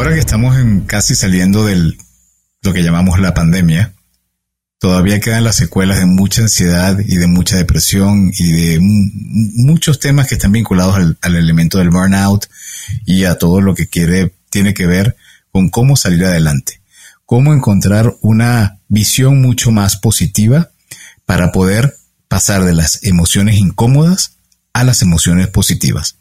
Ahora que estamos en casi saliendo del lo que llamamos la pandemia, todavía quedan las secuelas de mucha ansiedad y de mucha depresión y de muchos temas que están vinculados al, al, elemento del burnout y a todo lo que quiere, tiene que ver con cómo salir adelante, cómo encontrar una visión mucho más positiva para poder pasar de las emociones incómodas a las emociones positivas.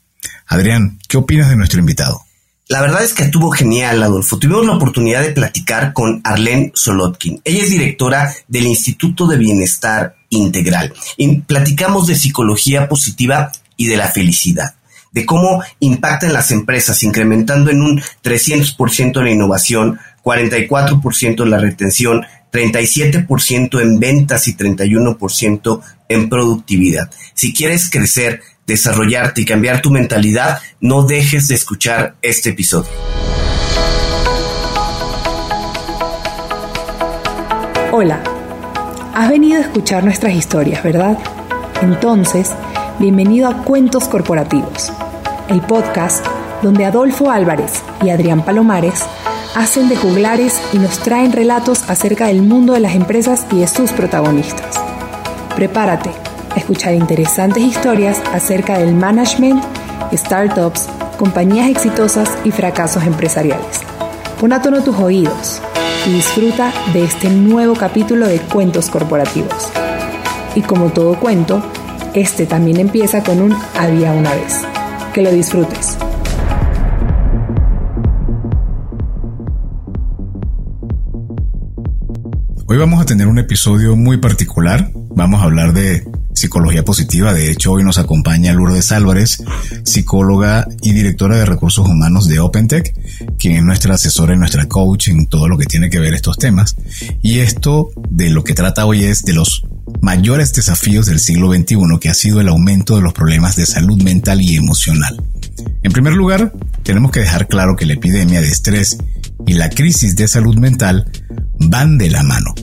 Adrián, ¿qué opinas de nuestro invitado? La verdad es que estuvo genial, Adolfo. Tuvimos la oportunidad de platicar con Arlene Solotkin. Ella es directora del Instituto de Bienestar Integral. Y platicamos de psicología positiva y de la felicidad, de cómo impacta en las empresas, incrementando en un 300% la innovación, 44% la retención, 37% en ventas y 31% en productividad. Si quieres crecer, desarrollarte y cambiar tu mentalidad, no dejes de escuchar este episodio. Hola, has venido a escuchar nuestras historias, ¿verdad? Entonces, bienvenido a Cuentos Corporativos, el podcast donde Adolfo Álvarez y Adrián Palomares hacen de juglares y nos traen relatos acerca del mundo de las empresas y de sus protagonistas. Prepárate escuchar interesantes historias acerca del management, startups, compañías exitosas y fracasos empresariales. Pon a tono tus oídos y disfruta de este nuevo capítulo de Cuentos Corporativos. Y como todo cuento, este también empieza con un había una vez. Que lo disfrutes. Hoy vamos a tener un episodio muy particular. Vamos a hablar de psicología positiva. De hecho, hoy nos acompaña Lourdes Álvarez, psicóloga y directora de recursos humanos de OpenTech, quien es nuestra asesora y nuestra coach en todo lo que tiene que ver estos temas. Y esto de lo que trata hoy es de los mayores desafíos del siglo XXI, que ha sido el aumento de los problemas de salud mental y emocional. En primer lugar, tenemos que dejar claro que la epidemia de estrés y la crisis de salud mental van de la mano.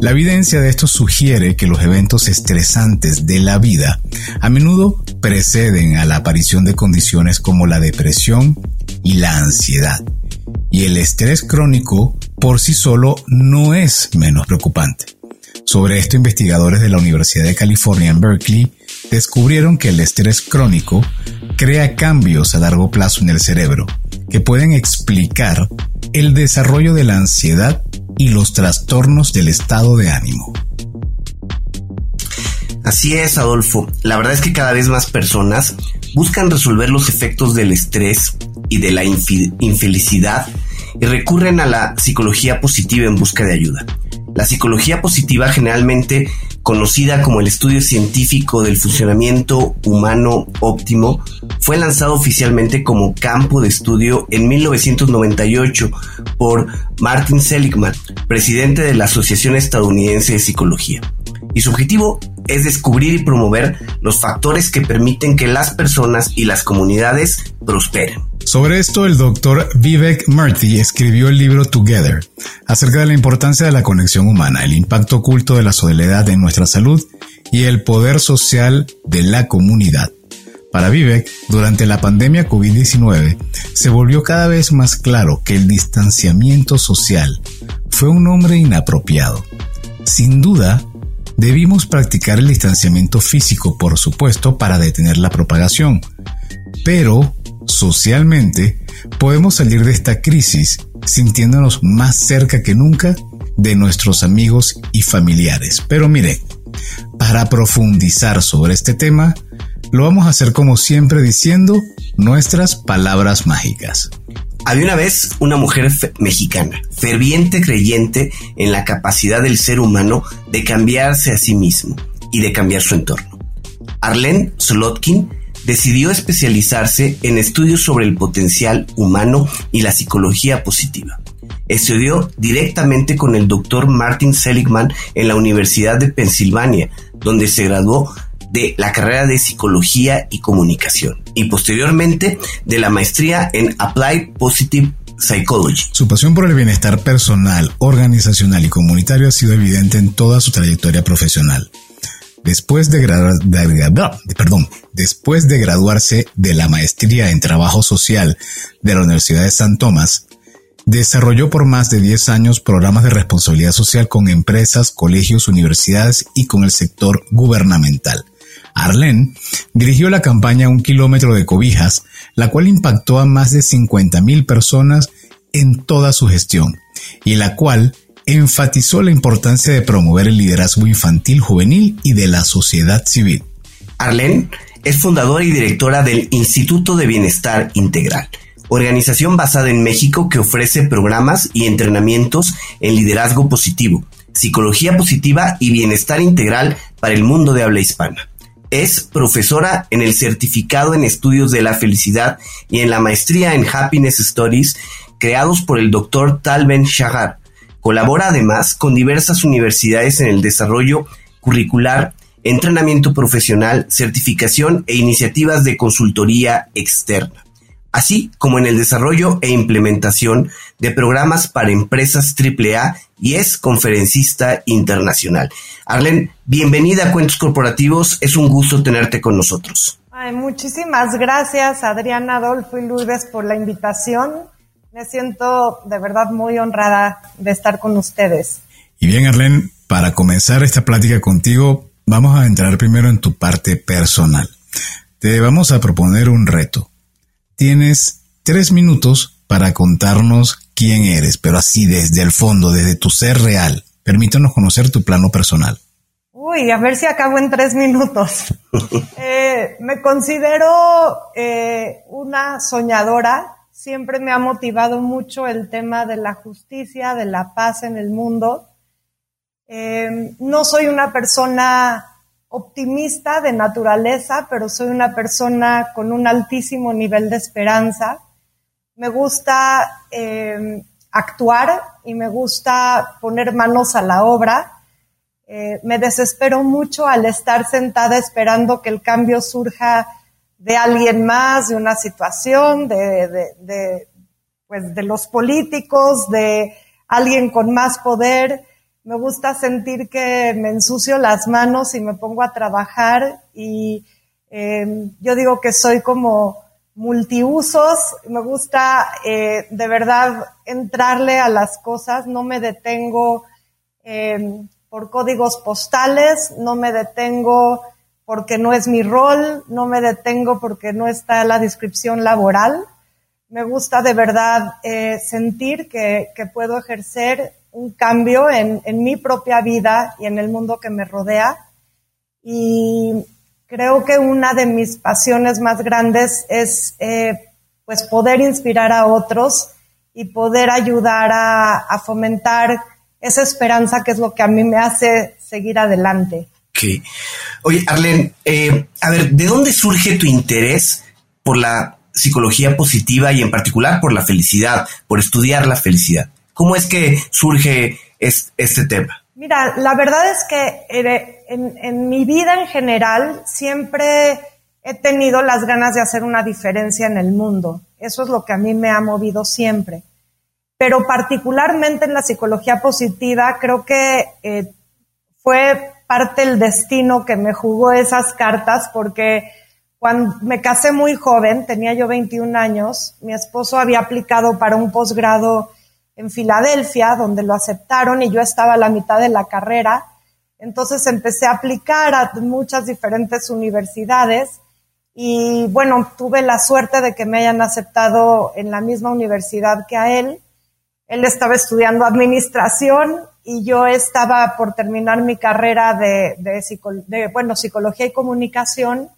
La evidencia de esto sugiere que los eventos estresantes de la vida a menudo preceden a la aparición de condiciones como la depresión y la ansiedad. Y el estrés crónico por sí solo no es menos preocupante. Sobre esto, investigadores de la Universidad de California en Berkeley descubrieron que el estrés crónico crea cambios a largo plazo en el cerebro que pueden explicar el desarrollo de la ansiedad y los trastornos del estado de ánimo. Así es, Adolfo. La verdad es que cada vez más personas buscan resolver los efectos del estrés y de la infelicidad y recurren a la psicología positiva en busca de ayuda. La psicología positiva generalmente conocida como el estudio científico del funcionamiento humano óptimo, fue lanzado oficialmente como campo de estudio en 1998 por Martin Seligman, presidente de la Asociación Estadounidense de Psicología. Y su objetivo es descubrir y promover los factores que permiten que las personas y las comunidades prosperen. Sobre esto, el doctor Vivek Murthy escribió el libro Together, acerca de la importancia de la conexión humana, el impacto oculto de la soledad en nuestra salud y el poder social de la comunidad. Para Vivek, durante la pandemia COVID-19, se volvió cada vez más claro que el distanciamiento social fue un nombre inapropiado. Sin duda, debimos practicar el distanciamiento físico, por supuesto, para detener la propagación, pero socialmente, podemos salir de esta crisis sintiéndonos más cerca que nunca de nuestros amigos y familiares. Pero mire, para profundizar sobre este tema, lo vamos a hacer como siempre diciendo nuestras palabras mágicas. Había una vez una mujer mexicana, ferviente creyente en la capacidad del ser humano de cambiarse a sí mismo y de cambiar su entorno. Arlene Solotkin decidió especializarse en estudios sobre el potencial humano y la psicología positiva. Estudió directamente con el doctor Martin Seligman en la Universidad de Pensilvania, donde se graduó de la carrera de Psicología y Comunicación y posteriormente de la maestría en Applied Positive Psychology. Su pasión por el bienestar personal, organizacional y comunitario ha sido evidente en toda su trayectoria profesional. Después de, perdón, después de graduarse de la maestría en trabajo social de la Universidad de San Tomás, Desarrolló por más de 10 años programas de responsabilidad social con empresas, colegios, universidades y con el sector gubernamental. Arlen dirigió la campaña Un kilómetro de cobijas, la cual impactó a más de 50.000 personas en toda su gestión y la cual enfatizó la importancia de promover el liderazgo infantil juvenil y de la sociedad civil. Arlen es fundadora y directora del Instituto de Bienestar Integral, organización basada en México que ofrece programas y entrenamientos en liderazgo positivo, psicología positiva y bienestar integral para el mundo de habla hispana. Es profesora en el certificado en estudios de la felicidad y en la maestría en Happiness Stories creados por el Dr. Talben Shahar. Colabora además con diversas universidades en el desarrollo curricular, entrenamiento profesional, certificación e iniciativas de consultoría externa, así como en el desarrollo e implementación de programas para empresas AAA y es conferencista internacional. Arlen, bienvenida a Cuentos Corporativos, es un gusto tenerte con nosotros. Ay, muchísimas gracias Adriana, Adolfo y Lourdes por la invitación. Me siento de verdad muy honrada de estar con ustedes. Y bien, Arlen, para comenzar esta plática contigo, vamos a entrar primero en tu parte personal. Te vamos a proponer un reto. Tienes tres minutos para contarnos quién eres, pero así desde el fondo, desde tu ser real. Permítanos conocer tu plano personal. Uy, a ver si acabo en tres minutos. Eh, me considero eh, una soñadora, siempre me ha motivado mucho el tema de la justicia, de la paz en el mundo. Eh, no soy una persona optimista de naturaleza, pero soy una persona con un altísimo nivel de esperanza. Me gusta eh, actuar y me gusta poner manos a la obra. Eh, me desespero mucho al estar sentada esperando que el cambio surja de alguien más, de una situación, de, de, de, pues de los políticos, de alguien con más poder. Me gusta sentir que me ensucio las manos y me pongo a trabajar y eh, yo digo que soy como multiusos, me gusta eh, de verdad entrarle a las cosas, no me detengo eh, por códigos postales, no me detengo porque no es mi rol, no me detengo porque no está la descripción laboral. Me gusta de verdad eh, sentir que, puedo ejercer un cambio en, mi propia vida y en el mundo que me rodea. Y creo que una de mis pasiones más grandes es eh, pues poder inspirar a otros y poder ayudar a, fomentar esa esperanza que es lo que a mí me hace seguir adelante. Oye, Arlen, eh, a ver, ¿de dónde surge tu interés por la psicología positiva y en particular por la felicidad, por estudiar la felicidad? ¿Cómo es que surge es, este tema? Mira, la verdad es que en, en, mi vida en general siempre he tenido las ganas de hacer una diferencia en el mundo. Eso es lo que a mí me ha movido siempre. Pero particularmente en la psicología positiva, creo que eh, fue parte del destino que me jugó esas cartas porque cuando me casé muy joven, tenía yo 21 años, mi esposo había aplicado para un posgrado en Filadelfia, donde lo aceptaron y yo estaba a la mitad de la carrera. Entonces empecé a aplicar a muchas diferentes universidades y bueno, tuve la suerte de que me hayan aceptado en la misma universidad que a él. Él estaba estudiando administración y yo estaba por terminar mi carrera de, bueno, psicología y comunicación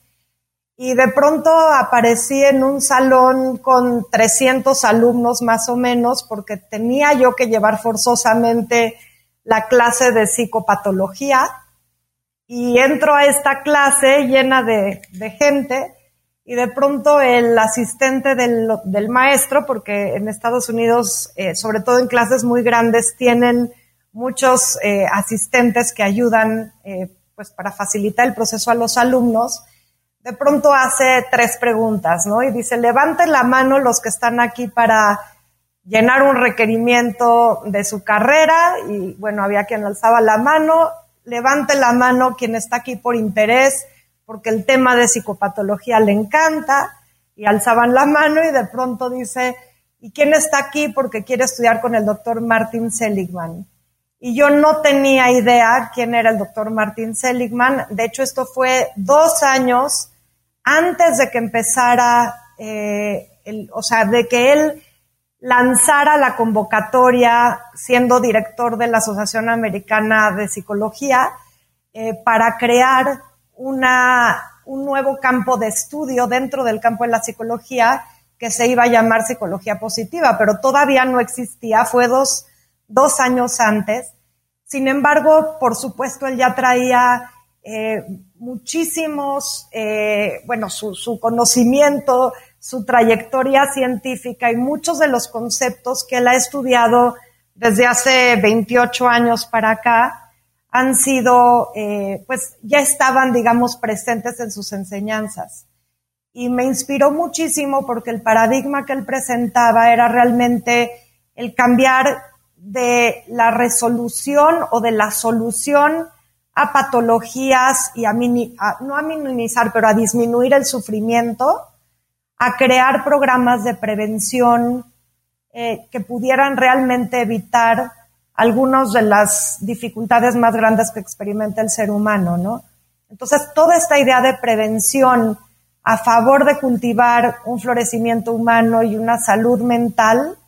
y de pronto aparecí en un salón con 300 alumnos más o menos porque tenía yo que llevar forzosamente la clase de psicopatología y entro a esta clase llena de, gente y de pronto el asistente del, del, maestro, porque en Estados Unidos, eh, sobre todo en clases muy grandes, tienen muchos eh, asistentes que ayudan eh, pues para facilitar el proceso a los alumnos, de pronto hace tres preguntas, ¿no? Y dice, levanten la mano los que están aquí para llenar un requerimiento de su carrera, y bueno, había quien alzaba la mano, levante la mano quien está aquí por interés, porque el tema de psicopatología le encanta, y alzaban la mano y de pronto dice, ¿y quién está aquí porque quiere estudiar con el doctor Martin Seligman? Y yo no tenía idea quién era el doctor Martin Seligman. De hecho, esto fue dos años antes de que empezara, eh, el, o sea, de que él lanzara la convocatoria siendo director de la Asociación Americana de Psicología eh, para crear una, un nuevo campo de estudio dentro del campo de la psicología que se iba a llamar psicología positiva, pero todavía no existía, fue dos, dos años antes. Sin embargo, por supuesto, él ya traía eh, muchísimos, eh, bueno, su, conocimiento, su trayectoria científica y muchos de los conceptos que él ha estudiado desde hace 28 años para acá han sido, eh, pues ya estaban, digamos, presentes en sus enseñanzas y me inspiró muchísimo porque el paradigma que él presentaba era realmente el cambiar de la resolución o de la solución a patologías y a, no a minimizar, pero a disminuir el sufrimiento, a crear programas de prevención eh, que pudieran realmente evitar algunas de las dificultades más grandes que experimenta el ser humano, ¿no? Entonces, toda esta idea de prevención, a favor de cultivar un florecimiento humano y una salud mental,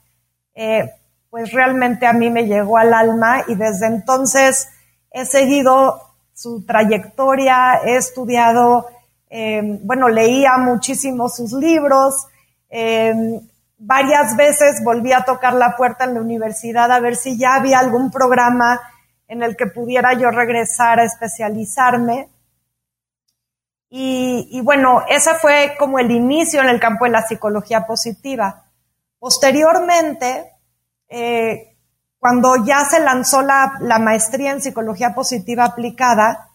eh, pues realmente a mí me llegó al alma y desde entonces he seguido su trayectoria, he estudiado, eh, bueno, leía muchísimo sus libros, eh, varias veces volví a tocar la puerta en la universidad a ver si ya había algún programa en el que pudiera yo regresar a especializarme. Y, bueno, ese fue como el inicio en el campo de la psicología positiva. Posteriormente, eh, cuando ya se lanzó la, maestría en psicología positiva aplicada,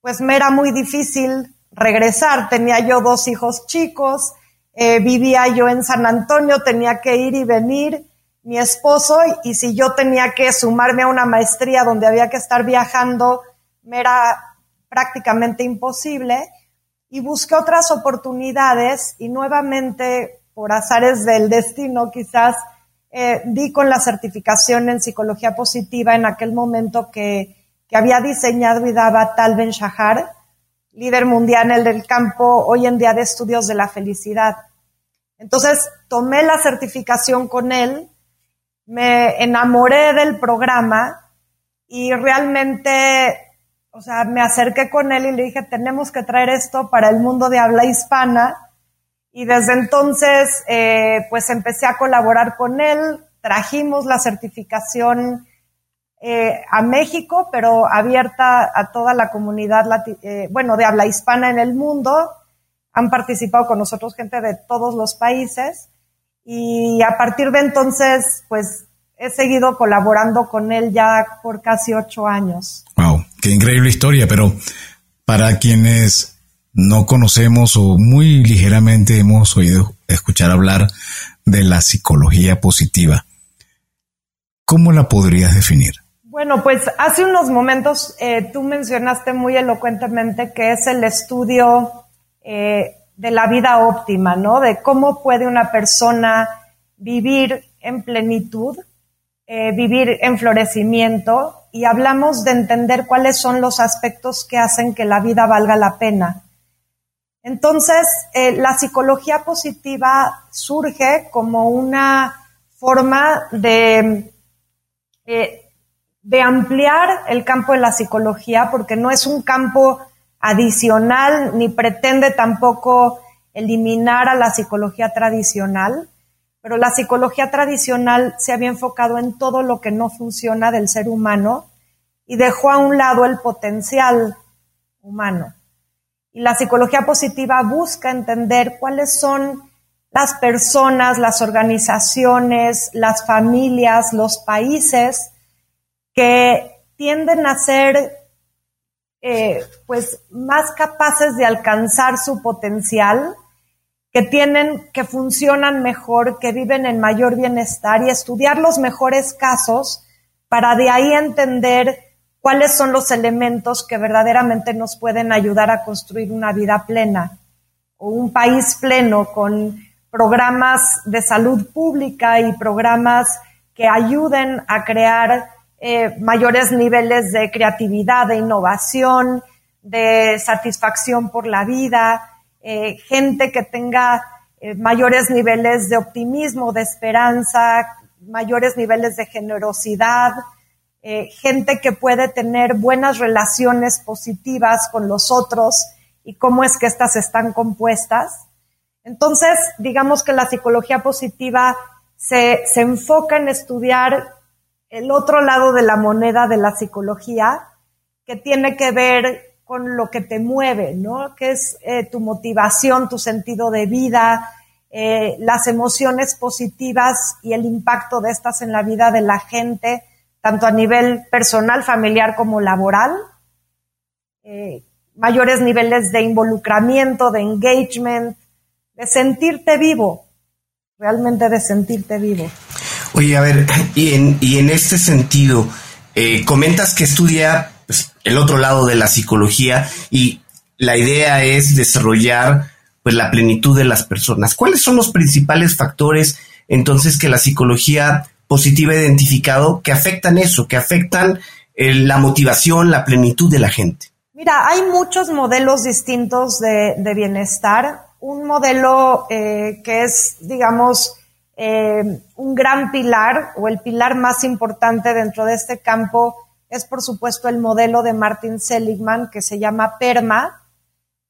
pues me era muy difícil regresar. Tenía yo dos hijos chicos, eh, vivía yo en San Antonio, tenía que ir y venir mi esposo y si yo tenía que sumarme a una maestría donde había que estar viajando, me era prácticamente imposible y busqué otras oportunidades y nuevamente, por azares del destino quizás, eh, di con la certificación en psicología positiva en aquel momento que, que había diseñado y daba Tal Ben Shahar, líder mundial en el campo hoy en día de estudios de la felicidad. Entonces tomé la certificación con él, me enamoré del programa y realmente o sea, me acerqué con él y le dije, tenemos que traer esto para el mundo de habla hispana. Y desde entonces, eh, pues empecé a colaborar con él, trajimos la certificación eh, a México, pero abierta a toda la comunidad, eh, bueno, de habla hispana en el mundo. Han participado con nosotros gente de todos los países. Y a partir de entonces, pues he seguido colaborando con él ya por casi ocho años. Wow. Qué increíble historia, pero para quienes no conocemos o muy ligeramente hemos oído escuchar hablar de la psicología positiva, ¿cómo la podrías definir? Bueno, pues hace unos momentos eh, tú mencionaste muy elocuentemente que es el estudio eh, de la vida óptima, ¿no? De cómo puede una persona vivir en plenitud, eh, vivir en florecimiento y hablamos de entender cuáles son los aspectos que hacen que la vida valga la pena. Entonces, eh, la psicología positiva surge como una forma de, eh, de ampliar el campo de la psicología, porque no es un campo adicional ni pretende tampoco eliminar a la psicología tradicional, pero la psicología tradicional se había enfocado en todo lo que no funciona del ser humano y dejó a un lado el potencial humano. Y la psicología positiva busca entender cuáles son las personas, las organizaciones, las familias, los países que tienden a ser eh, pues más capaces de alcanzar su potencial que tienen, que funcionan mejor, que viven en mayor bienestar y estudiar los mejores casos para de ahí entender cuáles son los elementos que verdaderamente nos pueden ayudar a construir una vida plena o un país pleno con programas de salud pública y programas que ayuden a crear eh, mayores niveles de creatividad, de innovación, de satisfacción por la vida, eh, gente que tenga eh, mayores niveles de optimismo, de esperanza, mayores niveles de generosidad, gente que puede tener buenas relaciones positivas con los otros y cómo es que éstas están compuestas. Entonces, digamos que la psicología positiva se, se enfoca en estudiar el otro lado de la moneda de la psicología, que tiene que ver con lo que te mueve, ¿no? Que es eh, tu motivación, tu sentido de vida, eh, las emociones positivas y el impacto de estas en la vida de la gente, tanto a nivel personal, familiar como laboral. Eh, mayores niveles de involucramiento, de engagement, de sentirte vivo, realmente de sentirte vivo. Oye, a ver, y en, y en este sentido, eh, comentas que estudia pues, el otro lado de la psicología y la idea es desarrollar pues la plenitud de las personas. ¿Cuáles son los principales factores entonces que la psicología positiva identificado que afectan eso, que afectan eh, la motivación, la plenitud de la gente? Mira, hay muchos modelos distintos de, bienestar. Un modelo eh, que es, digamos, eh, un gran pilar o el pilar más importante dentro de este campo es, por supuesto, el modelo de Martin Seligman que se llama PERMA,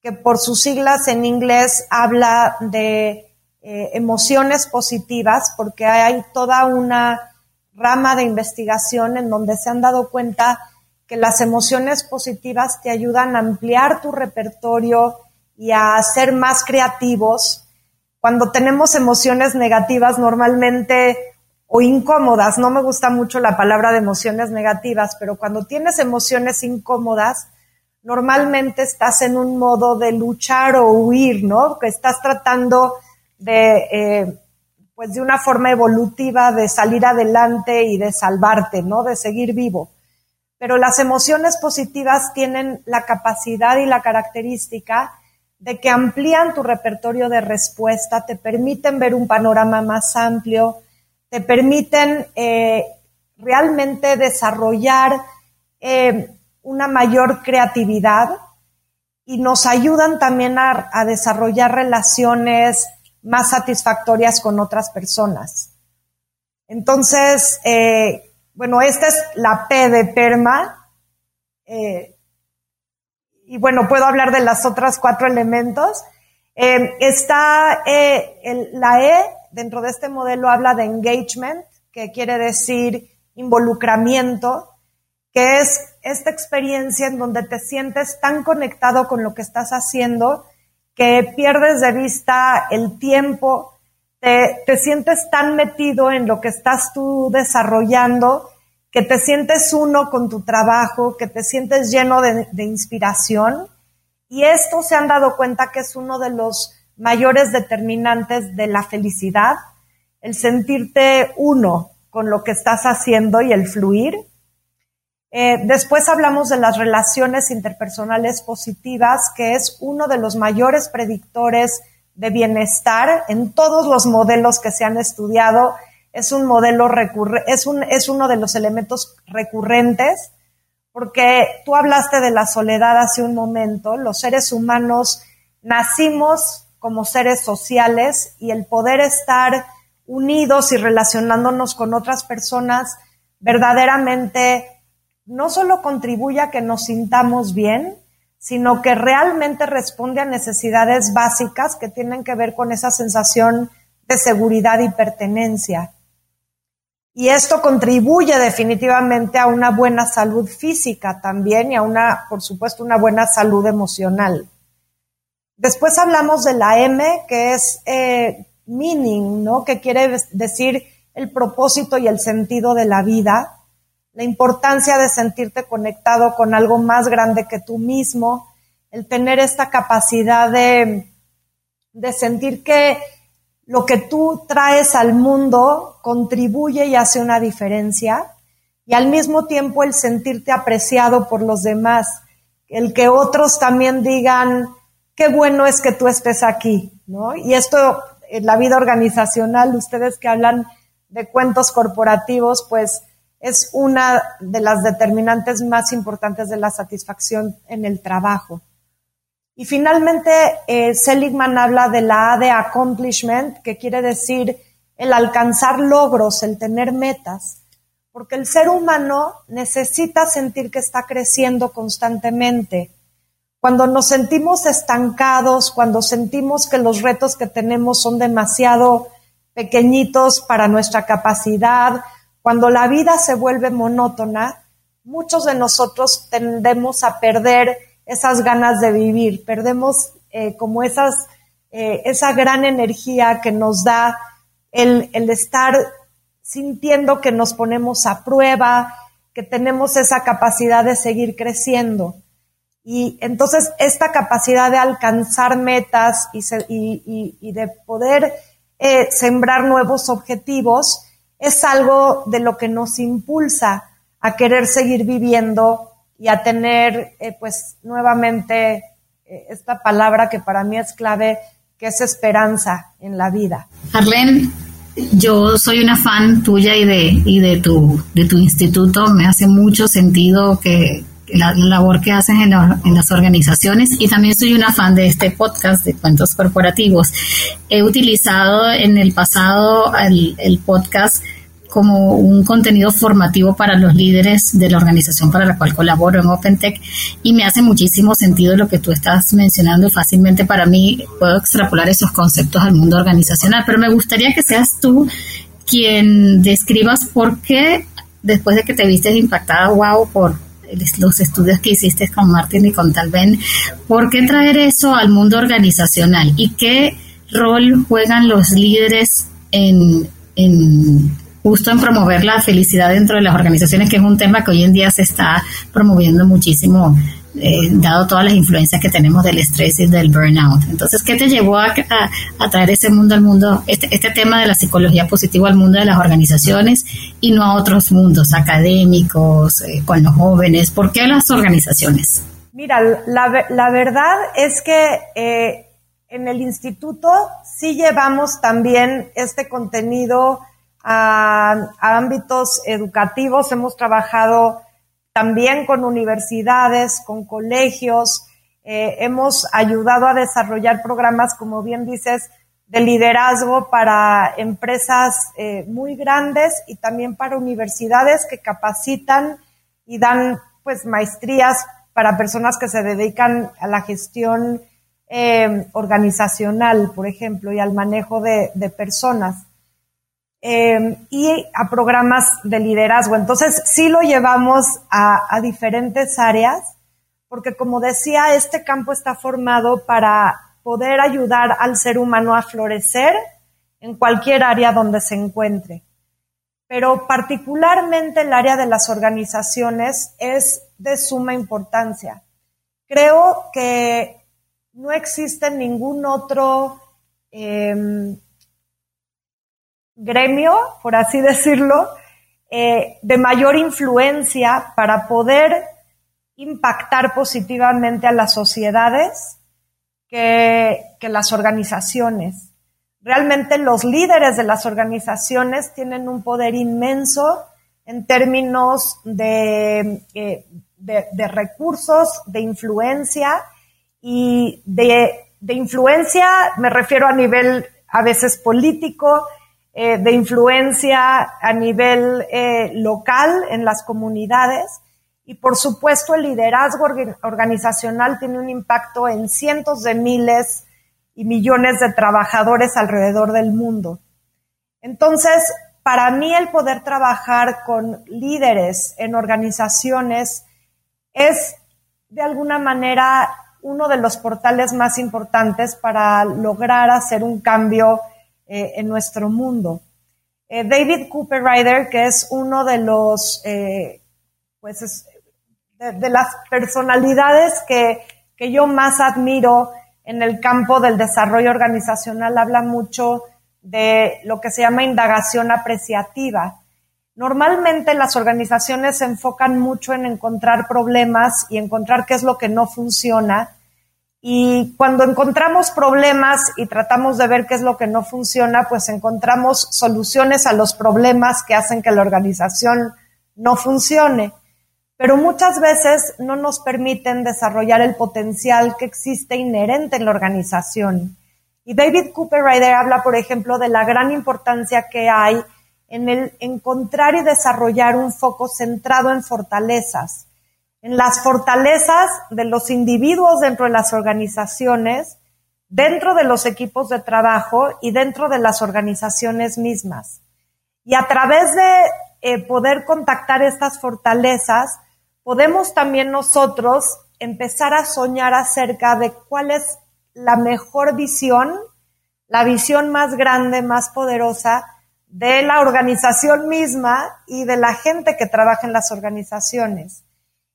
que por sus siglas en inglés habla de eh, emociones positivas, porque hay toda una rama de investigación en donde se han dado cuenta que las emociones positivas te ayudan a ampliar tu repertorio y a ser más creativos cuando tenemos emociones negativas normalmente o incómodas, no me gusta mucho la palabra de emociones negativas, pero cuando tienes emociones incómodas, normalmente estás en un modo de luchar o huir, ¿no? Que estás tratando de, eh, pues de una forma evolutiva de salir adelante y de salvarte, ¿no? De seguir vivo. Pero las emociones positivas tienen la capacidad y la característica de que amplían tu repertorio de respuesta, te permiten ver un panorama más amplio, te permiten eh, realmente desarrollar eh, una mayor creatividad y nos ayudan también a, desarrollar relaciones más satisfactorias con otras personas. Entonces, eh, bueno, esta es la P de PERMA y bueno, puedo hablar de las otras cuatro elementos. Eh, está eh, la E, dentro de este modelo habla de engagement, que quiere decir involucramiento, que es esta experiencia en donde te sientes tan conectado con lo que estás haciendo que pierdes de vista el tiempo, te, te sientes tan metido en lo que estás tú desarrollando que te sientes uno con tu trabajo, que te sientes lleno de, inspiración. Y esto se han dado cuenta que es uno de los mayores determinantes de la felicidad, el sentirte uno con lo que estás haciendo y el fluir. Eh, después hablamos de las relaciones interpersonales positivas, que es uno de los mayores predictores de bienestar en todos los modelos que se han estudiado. Es un modelo recurrente, es, un, es uno de los elementos recurrentes, porque tú hablaste de la soledad hace un momento, los seres humanos nacimos como seres sociales y el poder estar unidos y relacionándonos con otras personas verdaderamente no solo contribuye a que nos sintamos bien, sino que realmente responde a necesidades básicas que tienen que ver con esa sensación de seguridad y pertenencia. Y esto contribuye definitivamente a una buena salud física también y a una, por supuesto, una buena salud emocional. Después hablamos de la M, que es eh, meaning, ¿no? Que quiere decir el propósito y el sentido de la vida, la importancia de sentirte conectado con algo más grande que tú mismo, el tener esta capacidad de, de sentir que lo que tú traes al mundo contribuye y hace una diferencia y al mismo tiempo el sentirte apreciado por los demás, el que otros también digan, qué bueno es que tú estés aquí, ¿no? Y esto en la vida organizacional, ustedes que hablan de cuentos corporativos, pues es una de las determinantes más importantes de la satisfacción en el trabajo. Y finalmente, eh, Seligman habla de la A de accomplishment, que quiere decir el alcanzar logros, el tener metas, porque el ser humano necesita sentir que está creciendo constantemente. Cuando nos sentimos estancados, cuando sentimos que los retos que tenemos son demasiado pequeñitos para nuestra capacidad, cuando la vida se vuelve monótona, muchos de nosotros tendemos a perder esas ganas de vivir, perdemos eh, como esas, eh, esa gran energía que nos da el, el estar sintiendo que nos ponemos a prueba, que tenemos esa capacidad de seguir creciendo. Y entonces esta capacidad de alcanzar metas y, de poder eh, sembrar nuevos objetivos es algo de lo que nos impulsa a querer seguir viviendo y a tener, eh, pues, nuevamente eh, esta palabra que para mí es clave, que es esperanza en la vida. Arlene, yo soy una fan tuya y de, y de, tu, de tu instituto. Me hace mucho sentido que, la, labor que hacen en, las organizaciones y también soy una fan de este podcast de cuentos corporativos. He utilizado en el pasado el, el podcast como un contenido formativo para los líderes de la organización para la cual colaboro en OpenTech y me hace muchísimo sentido lo que tú estás mencionando y fácilmente para mí puedo extrapolar esos conceptos al mundo organizacional, pero me gustaría que seas tú quien describas por qué después de que te viste impactada, wow, por los estudios que hiciste con Martin y con Talben, ¿por qué traer eso al mundo organizacional y qué rol juegan los líderes en, en justo en promover la felicidad dentro de las organizaciones, que es un tema que hoy en día se está promoviendo muchísimo, eh, dado todas las influencias que tenemos del estrés y del burnout. Entonces, ¿qué te llevó a, traer ese mundo al mundo, este, este tema de la psicología positiva al mundo de las organizaciones y no a otros mundos académicos, eh, con los jóvenes? ¿Por qué las organizaciones? Mira, la, verdad es que eh, en el instituto sí llevamos también este contenido a, ámbitos educativos. Hemos trabajado también con universidades, con colegios. Eh, hemos ayudado a desarrollar programas, como bien dices, de liderazgo para empresas eh, muy grandes y también para universidades que capacitan y dan pues maestrías para personas que se dedican a la gestión eh, organizacional, por ejemplo, y al manejo de, de personas. Em, y a programas de liderazgo. Entonces, sí lo llevamos a, diferentes áreas, porque como decía, este campo está formado para poder ayudar al ser humano a florecer en cualquier área donde se encuentre. Pero particularmente el área de las organizaciones es de suma importancia. Creo que no existe ningún otro eh, gremio, por así decirlo, eh, de mayor influencia para poder impactar positivamente a las sociedades que, las organizaciones. Realmente los líderes de las organizaciones tienen un poder inmenso en términos de, eh, de, recursos, de influencia y de, de influencia me refiero a nivel a veces político, eh, de influencia a nivel eh, local en las comunidades y por supuesto el liderazgo organizacional tiene un impacto en cientos de miles y millones de trabajadores alrededor del mundo. Entonces, para mí el poder trabajar con líderes en organizaciones es de alguna manera uno de los portales más importantes para lograr hacer un cambio eh, en nuestro mundo. Eh, David Cooper Ryder, que es uno de los, eh, pues, de, las personalidades que, que yo más admiro en el campo del desarrollo organizacional, habla mucho de lo que se llama indagación apreciativa. Normalmente las organizaciones se enfocan mucho en encontrar problemas y encontrar qué es lo que no funciona Y cuando encontramos problemas y tratamos de ver qué es lo que no funciona, pues encontramos soluciones a los problemas que hacen que la organización no funcione. Pero muchas veces no nos permiten desarrollar el potencial que existe inherente en la organización. Y David Cooper Ryder habla, por ejemplo, de la gran importancia que hay en el encontrar y desarrollar un foco centrado en fortalezas, en las fortalezas de los individuos dentro de las organizaciones, dentro de los equipos de trabajo y dentro de las organizaciones mismas. Y a través de eh, poder contactar estas fortalezas, podemos también nosotros empezar a soñar acerca de cuál es la mejor visión, la visión más grande, más poderosa de la organización misma y de la gente que trabaja en las organizaciones.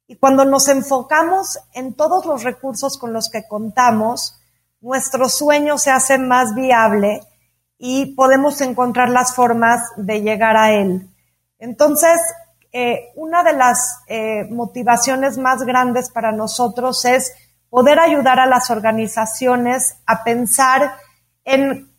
Y cuando nos enfocamos en todos los recursos con los que contamos, nuestro sueño se hace más viable y podemos encontrar las formas de llegar a él. Entonces, eh, una de las eh, motivaciones más grandes para nosotros es poder ayudar a las organizaciones a pensar en,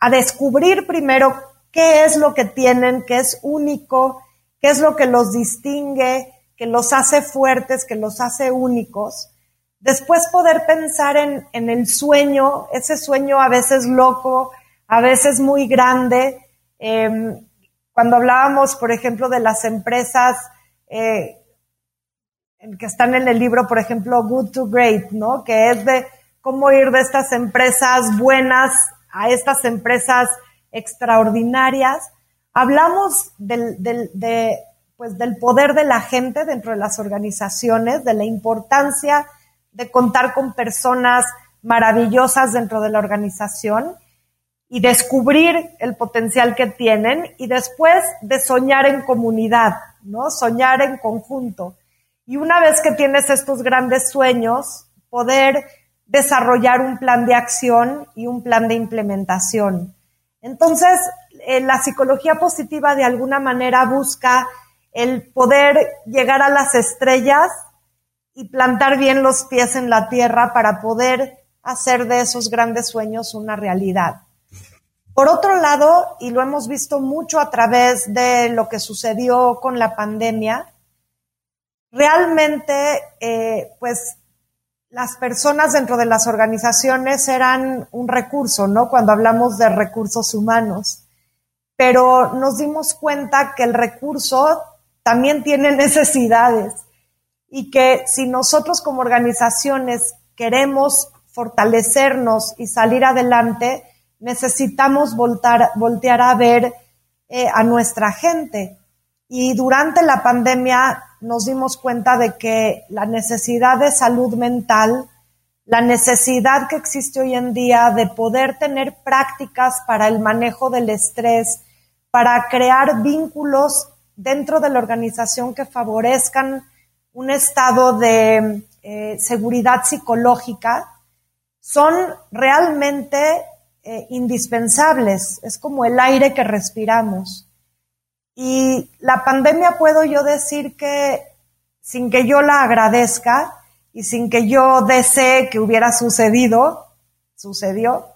a descubrir primero qué es lo que tienen, qué es único, qué es lo que los distingue, que los hace fuertes, que los hace únicos. Después poder pensar en, en el sueño, ese sueño a veces loco, a veces muy grande. Em, cuando hablábamos, por ejemplo, de las empresas eh, que están en el libro, por ejemplo, Good to Great, ¿no? Que es de cómo ir de estas empresas buenas a estas empresas extraordinarias. Hablamos del, del, de, pues, del poder de la gente dentro de las organizaciones, de la importancia de contar con personas maravillosas dentro de la organización y descubrir el potencial que tienen y después de soñar en comunidad, ¿no? Soñar en conjunto. Y una vez que tienes estos grandes sueños, poder desarrollar un plan de acción y un plan de implementación. Entonces, eh, la psicología positiva de alguna manera busca el poder llegar a las estrellas y plantar bien los pies en la tierra para poder hacer de esos grandes sueños una realidad. Por otro lado, y lo hemos visto mucho a través de lo que sucedió con la pandemia, realmente, eh, pues las personas dentro de las organizaciones eran un recurso, ¿no? Cuando hablamos de recursos humanos. Pero nos dimos cuenta que el recurso también tiene necesidades y que si nosotros como organizaciones queremos fortalecernos y salir adelante, necesitamos voltear a ver eh, a nuestra gente. Y durante la pandemia nos dimos cuenta de que la necesidad de salud mental, la necesidad que existe hoy en día de poder tener prácticas para el manejo del estrés, para crear vínculos dentro de la organización que favorezcan un estado de eh, seguridad psicológica, son realmente eh, indispensables. Es como el aire que respiramos. Y la pandemia puedo yo decir que sin que yo la agradezca y sin que yo desee que hubiera sucedido, sucedió,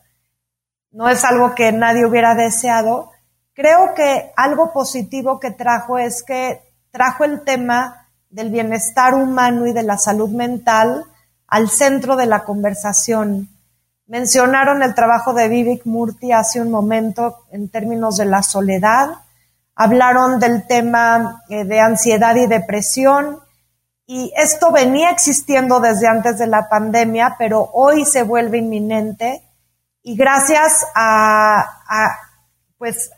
no es algo que nadie hubiera deseado, creo que algo positivo que trajo es que trajo el tema del bienestar humano y de la salud mental al centro de la conversación. Mencionaron el trabajo de Vivek Murthy hace un momento en términos de la soledad, hablaron del tema eh, de ansiedad y depresión. Y esto venía existiendo desde antes de la pandemia, pero hoy se vuelve inminente. Y gracias a, pues,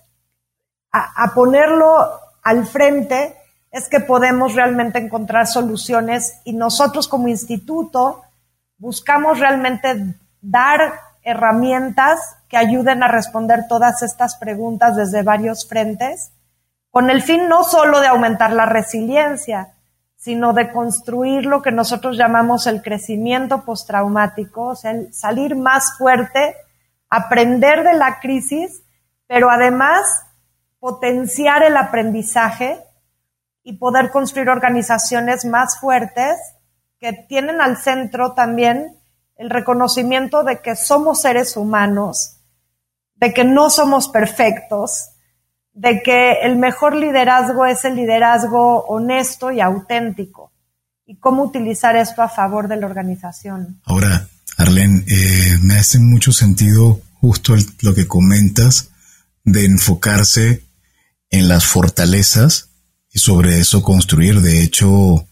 a, ponerlo al frente, es que podemos realmente encontrar soluciones y nosotros como instituto buscamos realmente dar herramientas que ayuden a responder todas estas preguntas desde varios frentes con el fin no solo de aumentar la resiliencia, sino de construir lo que nosotros llamamos el crecimiento postraumático, o sea, el salir más fuerte, aprender de la crisis, pero además potenciar el aprendizaje y poder construir organizaciones más fuertes que tienen al centro también el reconocimiento de que somos seres humanos, de que no somos perfectos, de que el mejor liderazgo es el liderazgo honesto y auténtico y cómo utilizar esto a favor de la organización. Ahora, Arlen, eh, me hace mucho sentido justo lo que comentas de enfocarse en las fortalezas y sobre eso construir. De hecho,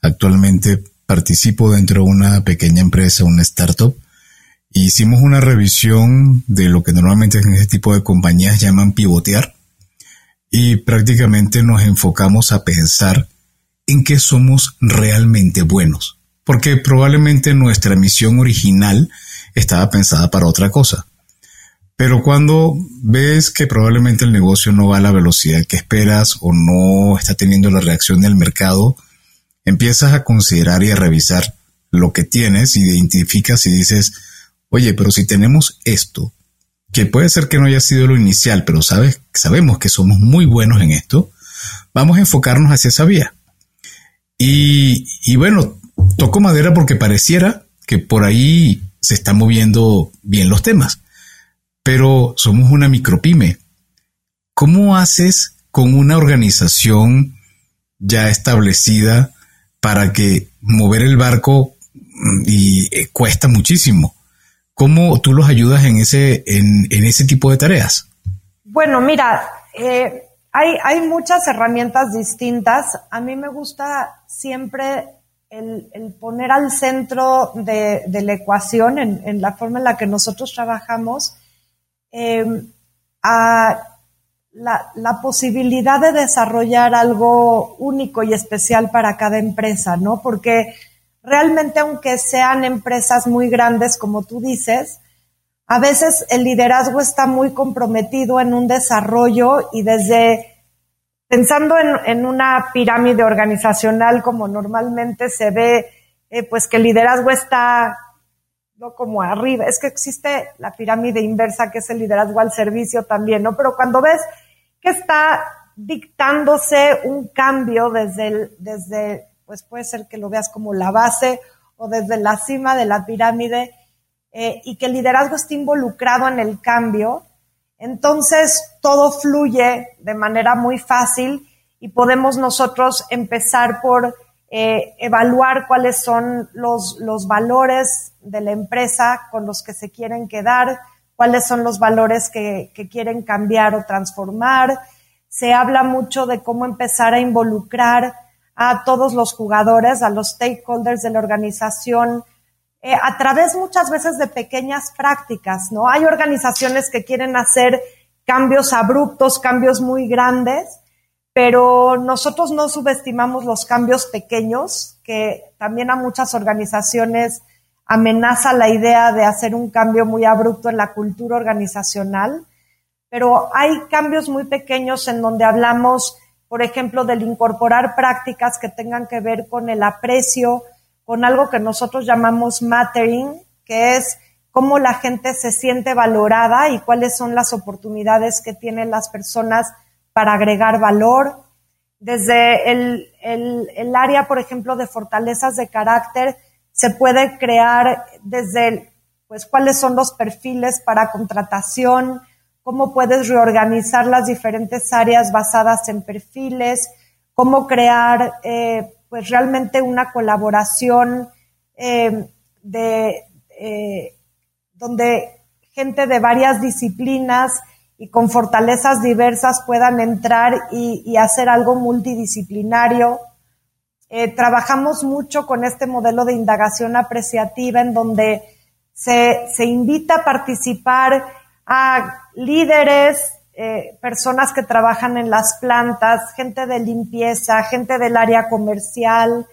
actualmente participo dentro de una pequeña empresa, una startup, e hicimos una revisión de lo que normalmente en este tipo de compañías llaman pivotear y prácticamente nos enfocamos a pensar en qué somos realmente buenos, porque probablemente nuestra misión original estaba pensada para otra cosa. Pero cuando ves que probablemente el negocio no va a la velocidad que esperas o no está teniendo la reacción del mercado, empiezas a considerar y a revisar lo que tienes, identificas y dices, oye, pero si tenemos esto, que puede ser que no haya sido lo inicial, pero sabes, sabemos que somos muy buenos en esto, vamos a enfocarnos hacia esa vía. Y, y bueno, toco madera porque pareciera que por ahí se están moviendo bien los temas, pero somos una micropyme. ¿Cómo haces con una organización ya establecida para que mover el barco mm, y eh, cuesta muchísimo? ¿Cómo tú los ayudas en ese, en, ese tipo de tareas? Bueno, mira, eh, hay, hay, muchas herramientas distintas. A mí me gusta siempre el, poner al centro de, la ecuación, en, la forma en la que nosotros trabajamos, em, a la, la, posibilidad de desarrollar algo único y especial para cada empresa, ¿no? Porque realmente aunque sean empresas muy grandes, como tú dices, a veces el liderazgo está muy comprometido en un desarrollo y desde pensando en, una pirámide organizacional como normalmente se ve, eh, pues que el liderazgo está no como arriba, es que existe la pirámide inversa que es el liderazgo al servicio también, ¿no? Pero cuando ves que está dictándose un cambio desde el, desde pues puede ser que lo veas como la base o desde la cima de la pirámide eh, y que el liderazgo esté involucrado en el cambio, entonces todo fluye de manera muy fácil y podemos nosotros empezar por eh, evaluar cuáles son los, los valores de la empresa con los que se quieren quedar, cuáles son los valores que, que quieren cambiar o transformar. Se habla mucho de cómo empezar a involucrar a todos los jugadores, a los stakeholders de la organización, eh, a través muchas veces de pequeñas prácticas, ¿no? Hay organizaciones que quieren hacer cambios abruptos, cambios muy grandes, pero nosotros no subestimamos los cambios pequeños, que también a muchas organizaciones amenaza la idea de hacer un cambio muy abrupto en la cultura organizacional, pero hay cambios muy pequeños en donde hablamos por ejemplo, del incorporar prácticas que tengan que ver con el aprecio, con algo que nosotros llamamos mattering, que es cómo la gente se siente valorada y cuáles son las oportunidades que tienen las personas para agregar valor. Desde el, el, área, por ejemplo, de fortalezas de carácter, se puede crear desde, pues, cuáles son los perfiles para contratación, cómo puedes reorganizar las diferentes áreas basadas en perfiles, cómo crear eh, pues realmente una colaboración eh, de eh, donde gente de varias disciplinas y con fortalezas diversas puedan entrar y, hacer algo multidisciplinario. trabajamos mucho con este modelo de indagación apreciativa en donde se, se invita a participar a líderes, eh, personas que trabajan en las plantas, gente de limpieza, gente del área comercial,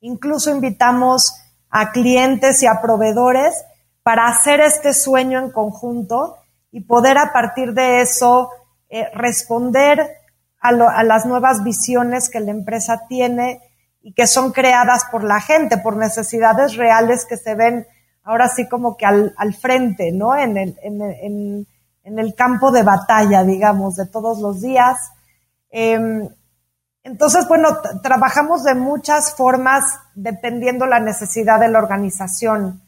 incluso invitamos a clientes y a proveedores para hacer este sueño en conjunto y poder a partir de eso eh, responder a, las nuevas visiones que la empresa tiene y que son creadas por la gente, por necesidades reales que se ven ahora sí como que al, frente, ¿no? En el, campo de batalla, digamos, de todos los días. Eh, entonces, bueno, trabajamos de muchas formas dependiendo la necesidad de la organización.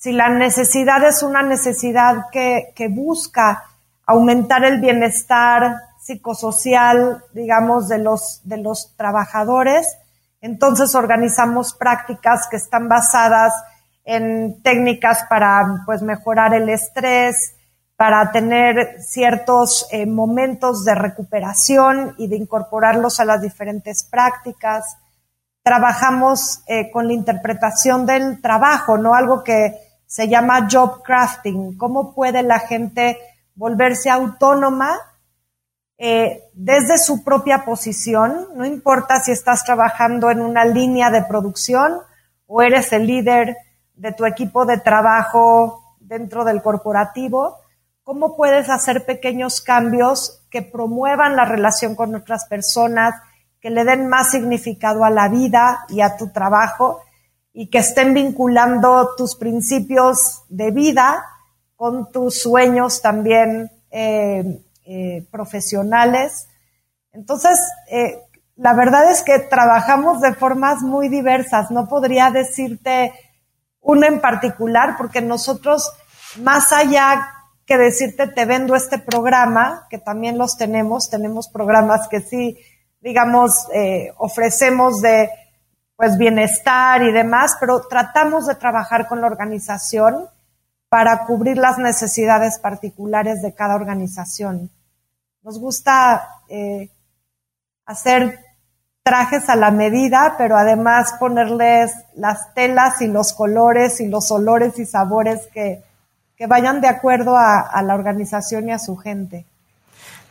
Si la necesidad es una necesidad que, busca aumentar el bienestar psicosocial, digamos, de los, de los trabajadores, entonces organizamos prácticas que están basadas en técnicas para pues mejorar el estrés, para tener ciertos eh, momentos de recuperación y de incorporarlos a las diferentes prácticas. Trabajamos eh, con la interpretación del trabajo, ¿no? Algo que se llama job crafting. ¿Cómo puede la gente volverse autónoma eh, desde su propia posición? No importa si estás trabajando en una línea de producción o eres el líder de tu equipo de trabajo dentro del corporativo, cómo puedes hacer pequeños cambios que promuevan la relación con otras personas, que le den más significado a la vida y a tu trabajo y que estén vinculando tus principios de vida con tus sueños también eh, eh, profesionales. Entonces, eh, la verdad es que trabajamos de formas muy diversas. No podría decirte uno en particular, porque nosotros, más allá que decirte te vendo este programa, que también los tenemos, tenemos programas que sí, digamos, ofrecemos de pues bienestar y demás, pero tratamos de trabajar con la organización para cubrir las necesidades particulares de cada organización. Nos gusta eh, hacer trajes a la medida, pero además ponerles las telas y los colores y los olores y sabores que, vayan de acuerdo a, la organización y a su gente.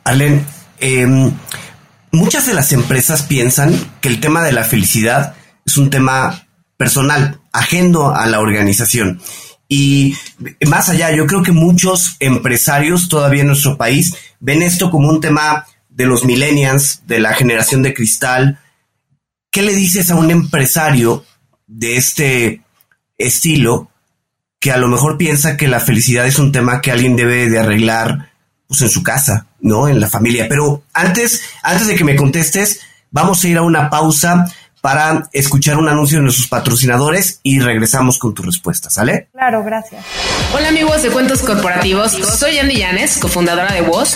Arlen, em, muchas de las empresas piensan que el tema de la felicidad es un tema personal, ajeno a la organización. Y más allá, yo creo que muchos empresarios todavía en nuestro país ven esto como un tema de los millennials, de la generación de cristal, ¿qué le dices a un empresario de este estilo que a lo mejor piensa que la felicidad es un tema que alguien debe de arreglar pues en su casa, ¿no? En la familia. Pero antes, antes de que me contestes, vamos a ir a una pausa para escuchar un anuncio de nuestros patrocinadores y regresamos con tu respuesta, ¿sale? Claro, gracias. Hola amigos de Cuentos Corporativos, soy Andy Llanes, cofundadora de Voz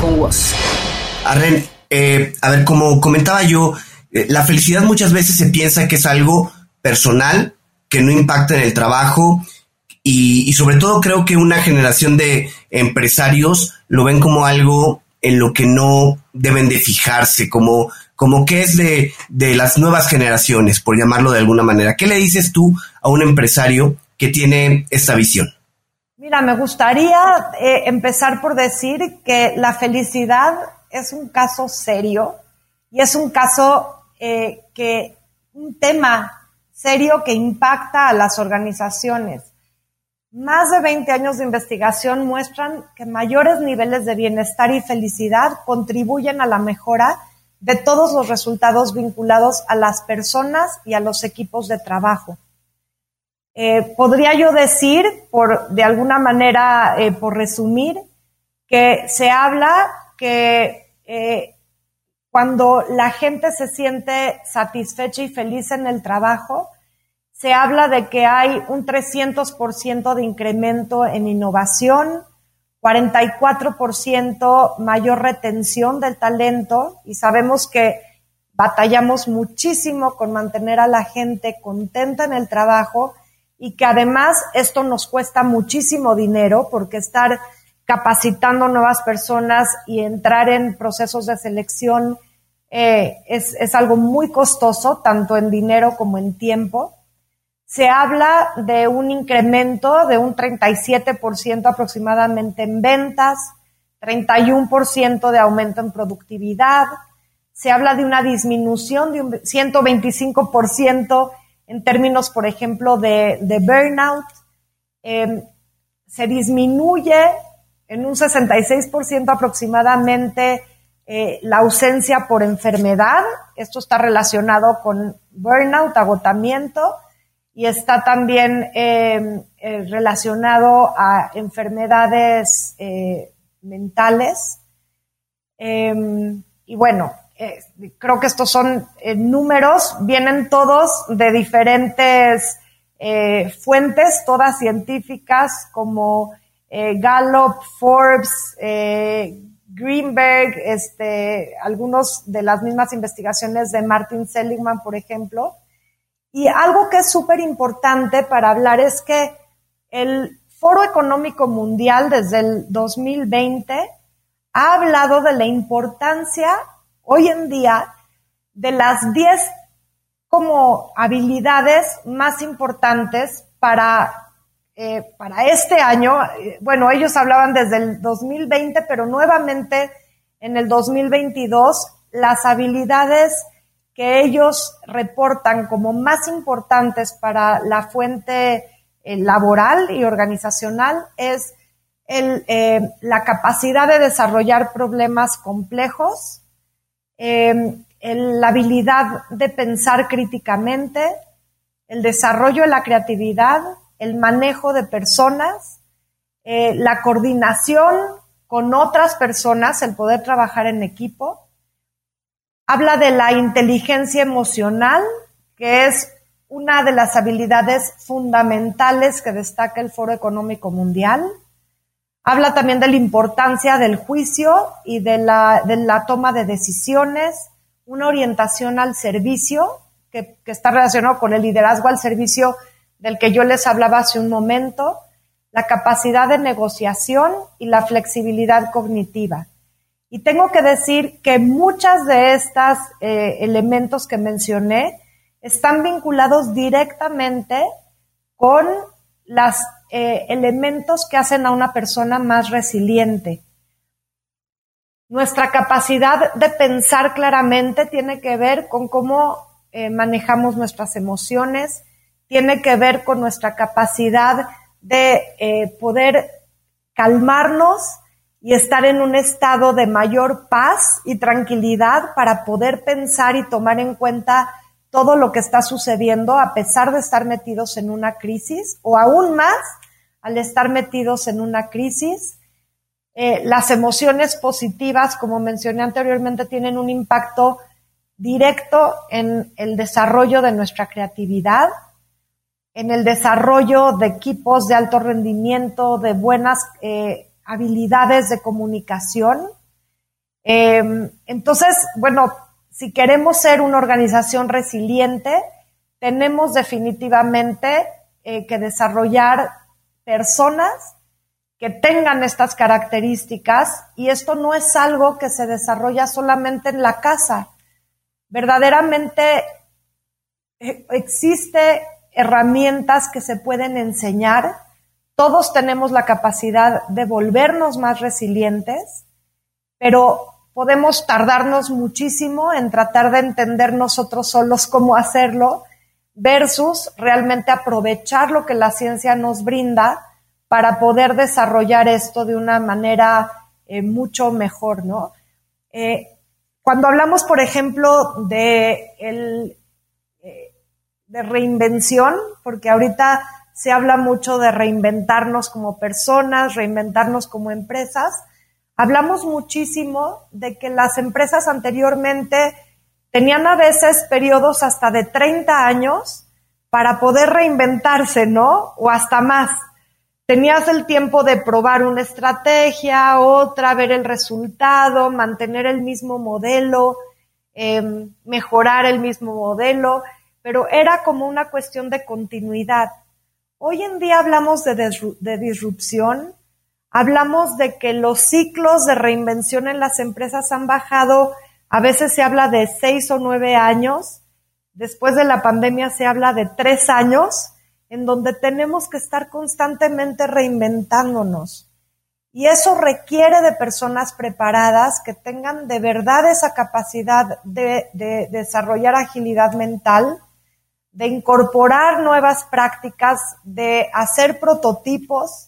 con vos. Arren, eh, a ver, como comentaba yo, eh, la felicidad muchas veces se piensa que es algo personal, que no impacta en el trabajo y, sobre todo creo que una generación de empresarios lo ven como algo en lo que no deben de fijarse, como, como que es de, de las nuevas generaciones, por llamarlo de alguna manera. ¿Qué le dices tú a un empresario que tiene esta visión? Mira, me gustaría eh, empezar por decir que la felicidad es un caso serio y es un caso eh, que, un tema serio que impacta a las organizaciones. Más de 20 años de investigación muestran que mayores niveles de bienestar y felicidad contribuyen a la mejora de todos los resultados vinculados a las personas y a los equipos de trabajo. Eh, podría yo decir, por, de alguna manera, eh, por resumir, que se habla que eh, cuando la gente se siente satisfecha y feliz en el trabajo, se habla de que hay un 300% de incremento en innovación, 44% mayor retención del talento y sabemos que batallamos muchísimo con mantener a la gente contenta en el trabajo y que además esto nos cuesta muchísimo dinero porque estar capacitando nuevas personas y entrar en procesos de selección eh, es, es algo muy costoso, tanto en dinero como en tiempo. Se habla de un incremento de un 37% aproximadamente en ventas, 31% de aumento en productividad. Se habla de una disminución de un 125% en términos, por ejemplo, de, burnout em, se disminuye en un 66% aproximadamente eh, la ausencia por enfermedad. Esto está relacionado con burnout, agotamiento, y está también em, eh, relacionado a enfermedades eh, mentales. Em, y bueno, creo que estos son números, vienen todos de diferentes fuentes, todas científicas, como Gallup, Forbes, Greenberg, este, algunos de las mismas investigaciones de Martin Seligman, por ejemplo. Y algo que es súper importante para hablar es que el Foro Económico Mundial desde el 2020 ha hablado de la importancia hoy en día de las 10 como habilidades más importantes para eh, para este año, eh, bueno, ellos hablaban desde el 2020, pero nuevamente en el 2022, las habilidades que ellos reportan como más importantes para la fuente eh, laboral y organizacional es la capacidad de desarrollar problemas complejos, la habilidad de pensar críticamente, el desarrollo de la creatividad, el manejo de personas, eh, la coordinación con otras personas, el poder trabajar en equipo. Habla de la inteligencia emocional, que es una de las habilidades fundamentales que destaca el Foro Económico Mundial. Habla también de la importancia del juicio y de la, de la toma de decisiones, una orientación al servicio, que, que está relacionado con el liderazgo al servicio del que yo les hablaba hace un momento, la capacidad de negociación y la flexibilidad cognitiva. Y tengo que decir que muchas de estos eh, elementos que mencioné están vinculados directamente con los eh, elementos que hacen a una persona más resiliente. Nuestra capacidad de pensar claramente tiene que ver con cómo eh, manejamos nuestras emociones, tiene que ver con nuestra capacidad de eh, poder calmarnos y estar en un estado de mayor paz y tranquilidad para poder pensar y tomar en cuenta todo lo que está sucediendo a pesar de estar metidos en una crisis o aún más al estar metidos en una crisis. Eh, las emociones positivas, como mencioné anteriormente, tienen un impacto directo en el desarrollo de nuestra creatividad, en el desarrollo de equipos de alto rendimiento, de buenas eh, habilidades de comunicación. Em, entonces, bueno, si queremos ser una organización resiliente, tenemos definitivamente eh, que desarrollar personas que tengan estas características y esto no es algo que se desarrolla solamente en la casa. Verdaderamente eh, existe herramientas que se pueden enseñar. Todos tenemos la capacidad de volvernos más resilientes, pero podemos tardarnos muchísimo en tratar de entender nosotros solos cómo hacerlo versus realmente aprovechar lo que la ciencia nos brinda para poder desarrollar esto de una manera eh, mucho mejor, ¿no? Eh, cuando hablamos, por ejemplo, de el, de reinvención, porque ahorita se habla mucho de reinventarnos como personas, reinventarnos como empresas. Hablamos muchísimo de que las empresas anteriormente tenían a veces periodos hasta de 30 años para poder reinventarse, ¿no? O hasta más. Tenías el tiempo de probar una estrategia, otra, ver el resultado, mantener el mismo modelo, em, mejorar el mismo modelo pero era como una cuestión de continuidad. Hoy en día hablamos de, disrupción, hablamos de que los ciclos de reinvención en las empresas han bajado, a veces se habla de seis o nueve años, después de la pandemia se habla de tres años, en donde tenemos que estar constantemente reinventándonos. Y eso requiere de personas preparadas que tengan de verdad esa capacidad de desarrollar agilidad mental, de incorporar nuevas prácticas, de hacer prototipos,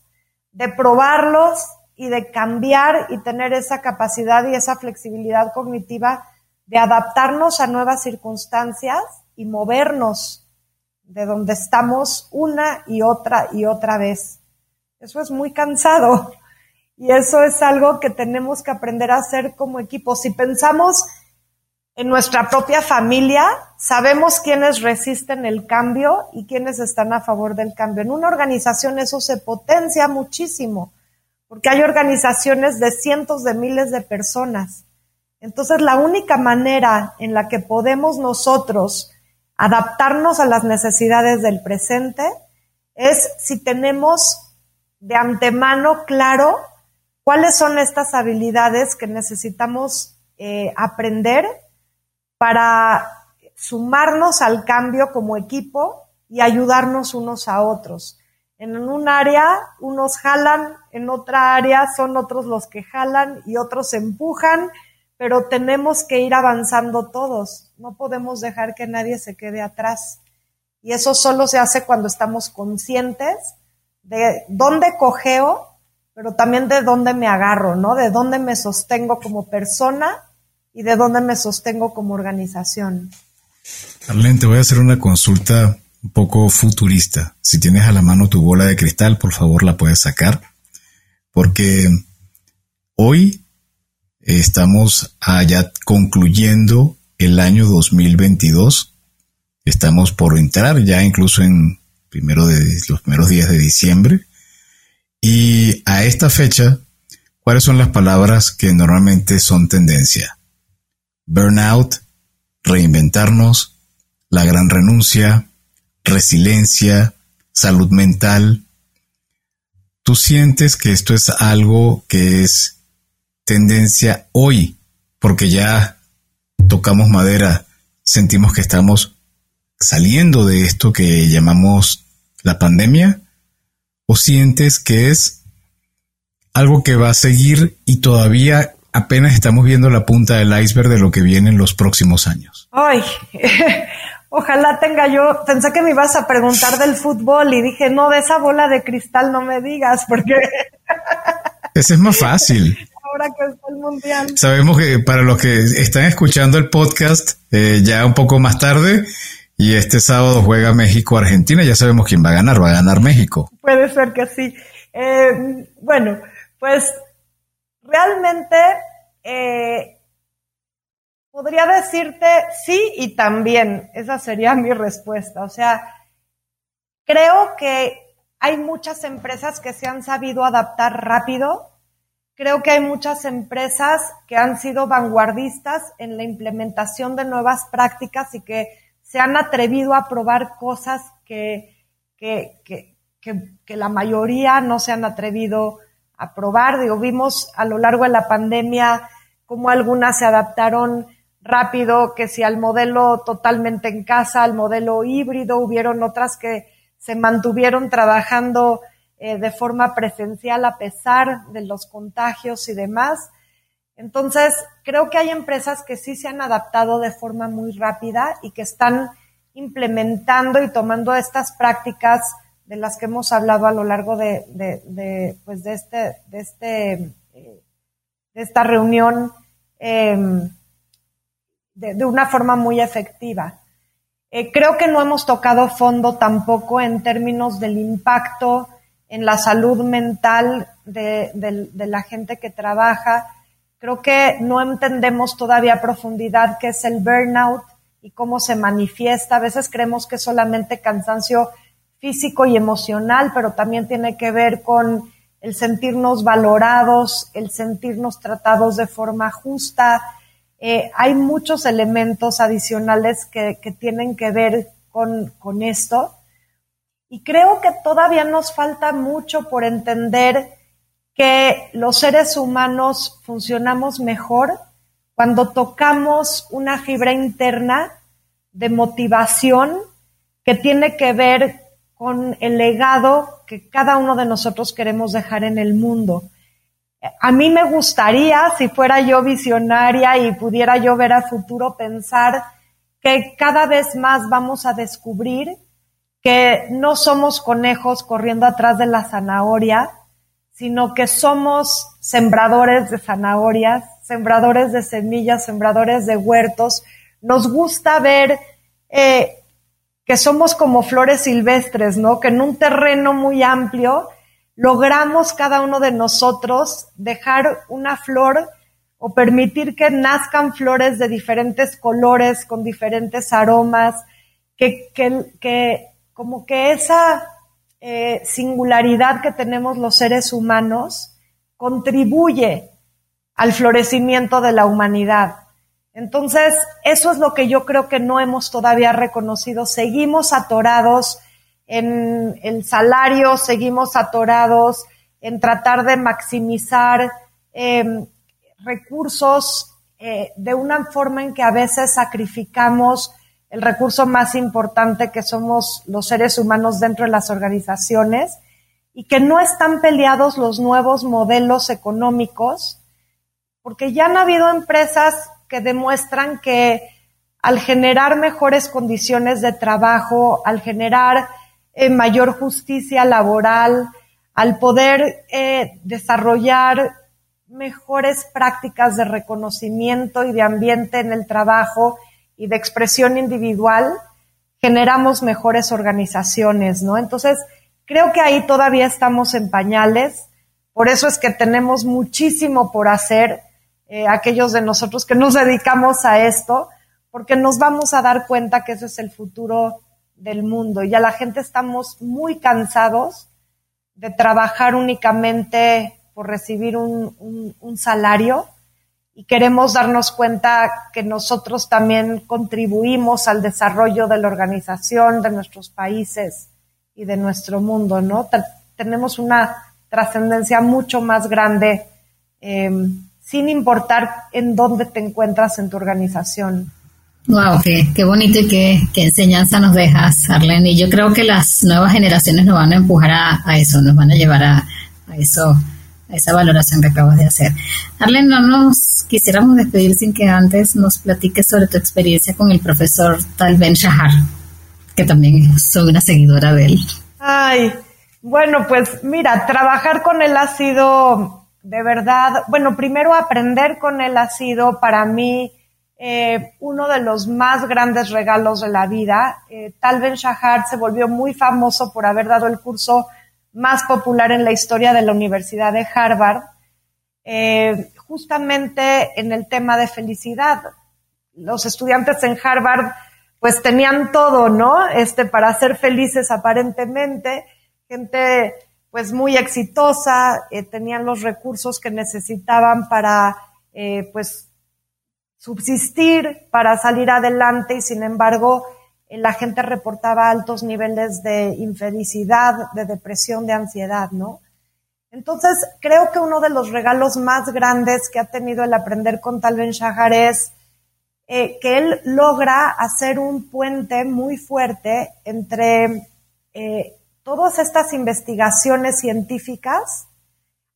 de probarlos y de cambiar y tener esa capacidad y esa flexibilidad cognitiva de adaptarnos a nuevas circunstancias y movernos de donde estamos una y otra y otra vez. Eso es muy cansado y eso es algo que tenemos que aprender a hacer como equipo. Si pensamos en nuestra propia familia, sabemos quiénes resisten el cambio y quiénes están a favor del cambio. En una organización eso se potencia muchísimo, porque hay organizaciones de cientos de miles de personas. Entonces, la única manera en la que podemos nosotros adaptarnos a las necesidades del presente es si tenemos de antemano claro cuáles son estas habilidades que necesitamos eh, aprender para sumarnos al cambio como equipo y ayudarnos unos a otros. En un área unos jalan, en otra área son otros los que jalan y otros empujan, pero tenemos que ir avanzando todos. No podemos dejar que nadie se quede atrás. Y eso solo se hace cuando estamos conscientes de dónde cogeo, pero también de dónde me agarro, ¿no? De dónde me sostengo como persona y de dónde me sostengo como organización. Arlene, te voy a hacer una consulta un poco futurista. Si tienes a la mano tu bola de cristal, por favor la puedes sacar, porque hoy estamos allá concluyendo el año 2022. Estamos por entrar ya incluso en primero de los primeros días de diciembre. Y a esta fecha, ¿cuáles son las palabras que normalmente son tendencia? Burnout, reinventarnos, la gran renuncia, resiliencia, salud mental. ¿Tú sientes que esto es algo que es tendencia hoy? Porque ya tocamos madera, sentimos que estamos saliendo de esto que llamamos la pandemia? ¿O sientes que es algo que va a seguir y todavía apenas estamos viendo la punta del iceberg de lo que viene en los próximos años. Ay, ojalá tenga yo, pensé que me ibas a preguntar del fútbol y dije, no, de esa bola de cristal no me digas, porque... Ese es más fácil. Ahora que está el mundial. Sabemos que para los que están escuchando el podcast eh, ya un poco más tarde, y este sábado juega México-Argentina, ya sabemos quién va a ganar, va a ganar México. Puede ser que sí. Eh, bueno, pues realmente eh, podría decirte sí y también. Esa sería mi respuesta. O sea, creo que hay muchas empresas que se han sabido adaptar rápido. Creo que hay muchas empresas que han sido vanguardistas en la implementación de nuevas prácticas y que se han atrevido a probar cosas que, que, que, que la mayoría no se han atrevido aprobar. Digo, vimos a lo largo de la pandemia cómo algunas se adaptaron rápido, que si al modelo totalmente en casa, al modelo híbrido, hubieron otras que se mantuvieron trabajando eh, de forma presencial a pesar de los contagios y demás. Entonces, creo que hay empresas que sí se han adaptado de forma muy rápida y que están implementando y tomando estas prácticas de las que hemos hablado a lo largo de, de, pues de este, de este, eh, de esta reunión em, de, una forma muy efectiva. Eh, creo que no hemos tocado fondo tampoco en términos del impacto en la salud mental de, de, la gente que trabaja. Creo que no entendemos todavía a profundidad qué es el burnout y cómo se manifiesta. A veces creemos que solamente cansancio físico y emocional, pero también tiene que ver con el sentirnos valorados, el sentirnos tratados de forma justa. Eh, hay muchos elementos adicionales que, que tienen que ver con, con, esto. Y creo que todavía nos falta mucho por entender que los seres humanos funcionamos mejor cuando tocamos una fibra interna de motivación que tiene que ver con el legado que cada uno de nosotros queremos dejar en el mundo. A mí me gustaría, si fuera yo visionaria y pudiera yo ver a futuro, pensar que cada vez más vamos a descubrir que no somos conejos corriendo atrás de la zanahoria, sino que somos sembradores de zanahorias, sembradores de semillas, sembradores de huertos. Nos gusta ver eh, que somos como flores silvestres, ¿no? Que en un terreno muy amplio logramos cada uno de nosotros dejar una flor o permitir que nazcan flores de diferentes colores, con diferentes aromas, que, que, que como que esa eh, singularidad que tenemos los seres humanos contribuye al florecimiento de la humanidad. Entonces, eso es lo que yo creo que no hemos todavía reconocido. Seguimos atorados en el salario, seguimos atorados en tratar de maximizar em, recursos eh, de una forma en que a veces sacrificamos el recurso más importante que somos los seres humanos dentro de las organizaciones y que no están peleados los nuevos modelos económicos, porque ya han habido empresas que demuestran que al generar mejores condiciones de trabajo, al generar eh, mayor justicia laboral, al poder eh, desarrollar mejores prácticas de reconocimiento y de ambiente en el trabajo y de expresión individual, generamos mejores organizaciones, ¿no? Entonces, creo que ahí todavía estamos en pañales, por eso es que tenemos muchísimo por hacer, eh, aquellos de nosotros que nos dedicamos a esto, porque nos vamos a dar cuenta que ese es el futuro del mundo. Ya la gente estamos muy cansados de trabajar únicamente por recibir un, un, salario y queremos darnos cuenta que nosotros también contribuimos al desarrollo de la organización, de nuestros países y de nuestro mundo, ¿no? tenemos una trascendencia mucho más grande eh, sin importar en dónde te encuentras en tu organización. Wow, qué, bonito y qué, enseñanza nos dejas, Arlene. Y yo creo que las nuevas generaciones nos van a empujar a, eso, nos van a llevar a, eso, a esa valoración que acabas de hacer. Arlene, no nos quisiéramos despedir sin que antes nos platiques sobre tu experiencia con el profesor Tal Ben Shahar, que también soy una seguidora de él. Ay, bueno, pues mira, trabajar con él ha sido de verdad, bueno, primero aprender con él ha sido para mí eh, uno de los más grandes regalos de la vida. Eh, Tal Ben Shahar se volvió muy famoso por haber dado el curso más popular en la historia de la Universidad de Harvard, eh, justamente en el tema de felicidad. Los estudiantes en Harvard pues tenían todo, ¿no? Este, para ser felices aparentemente, gente pues muy exitosa, eh, tenían los recursos que necesitaban para eh, pues subsistir, para salir adelante y sin embargo eh, la gente reportaba altos niveles de infelicidad, de depresión, de ansiedad, ¿no? Entonces creo que uno de los regalos más grandes que ha tenido el aprender con Tal Ben Shahar es que él logra hacer un puente muy fuerte entre todas estas investigaciones científicas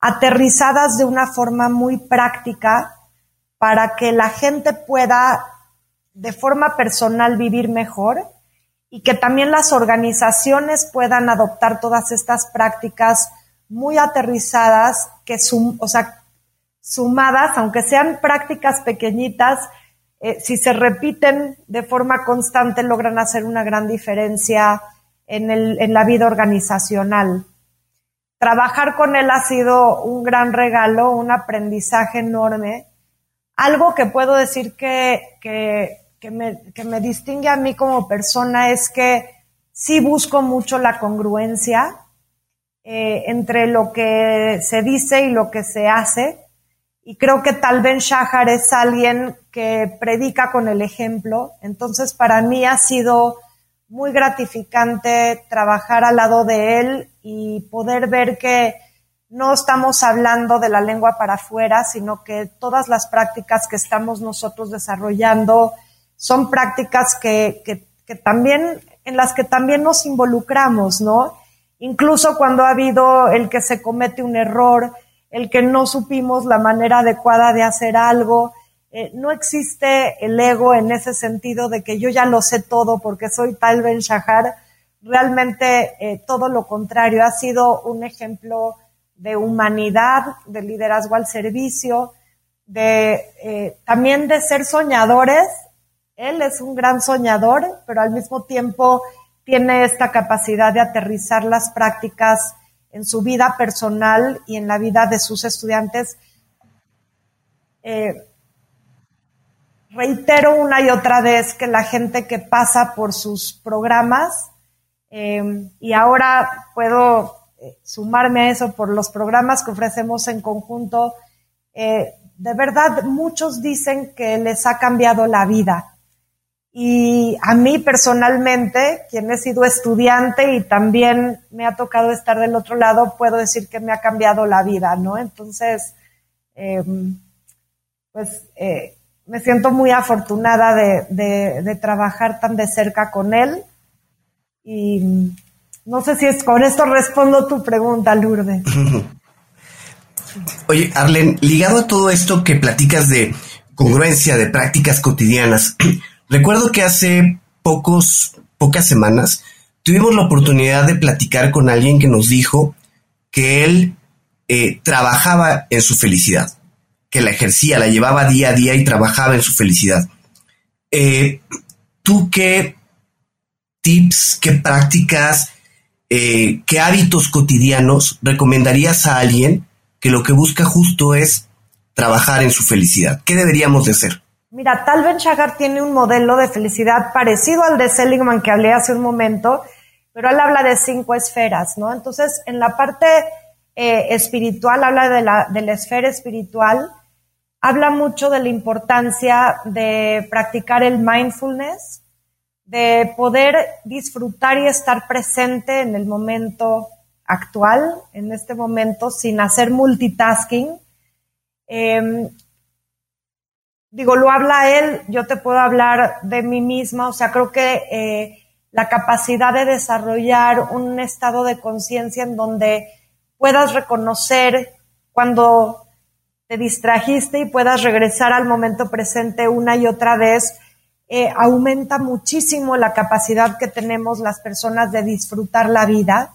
aterrizadas de una forma muy práctica para que la gente pueda de forma personal vivir mejor y que también las organizaciones puedan adoptar todas estas prácticas muy aterrizadas que o sea, sumadas, aunque sean prácticas pequeñitas, eh, si se repiten de forma constante logran hacer una gran diferencia en, el, en la vida organizacional. Trabajar con él ha sido un gran regalo, un aprendizaje enorme. Algo que puedo decir que, que, que, me, que me distingue a mí como persona es que sí busco mucho la congruencia eh, entre lo que se dice y lo que se hace. Y creo que tal vez Shahar es alguien que predica con el ejemplo. Entonces, para mí ha sido muy gratificante trabajar al lado de él y poder ver que no estamos hablando de la lengua para afuera, sino que todas las prácticas que estamos nosotros desarrollando son prácticas que, que, también, en las que también nos involucramos, ¿no? Incluso cuando ha habido el que se comete un error, el que no supimos la manera adecuada de hacer algo, eh, no existe el ego en ese sentido de que yo ya lo sé todo porque soy tal Ben Shahar. Realmente eh, todo lo contrario, ha sido un ejemplo de humanidad, de liderazgo al servicio, de eh, también de ser soñadores. Él es un gran soñador, pero al mismo tiempo tiene esta capacidad de aterrizar las prácticas en su vida personal y en la vida de sus estudiantes. Reitero una y otra vez que la gente que pasa por sus programas, eh, y ahora puedo eh, sumarme a eso por los programas que ofrecemos en conjunto, eh, de verdad muchos dicen que les ha cambiado la vida. Y a mí personalmente, quien he sido estudiante y también me ha tocado estar del otro lado, puedo decir que me ha cambiado la vida, ¿no? Entonces, pues me siento muy afortunada de, trabajar tan de cerca con él. Y no sé si es con esto respondo tu pregunta, Lourdes. Oye, Arlen, ligado a todo esto que platicas de congruencia, de prácticas cotidianas, recuerdo que hace pocos, pocas semanas tuvimos la oportunidad de platicar con alguien que nos dijo que él eh, trabajaba en su felicidad que la ejercía, la llevaba día a día y trabajaba en su felicidad. Eh, ¿Tú qué tips, qué prácticas, eh, qué hábitos cotidianos recomendarías a alguien que lo que busca justo es trabajar en su felicidad? ¿Qué deberíamos de hacer? Mira, Tal Ben Shahar tiene un modelo de felicidad parecido al de Seligman que hablé hace un momento, pero él habla de cinco esferas, ¿no? Entonces, en la parte eh, espiritual, habla de la, de la esfera espiritual, habla mucho de la importancia de practicar el mindfulness, de poder disfrutar y estar presente en el momento actual, en este momento, sin hacer multitasking. Em, digo, lo habla él, yo te puedo hablar de mí misma, o sea, creo que eh, la capacidad de desarrollar un estado de conciencia en donde puedas reconocer cuando te distrajiste y puedas regresar al momento presente una y otra vez, eh, aumenta muchísimo la capacidad que tenemos las personas de disfrutar la vida.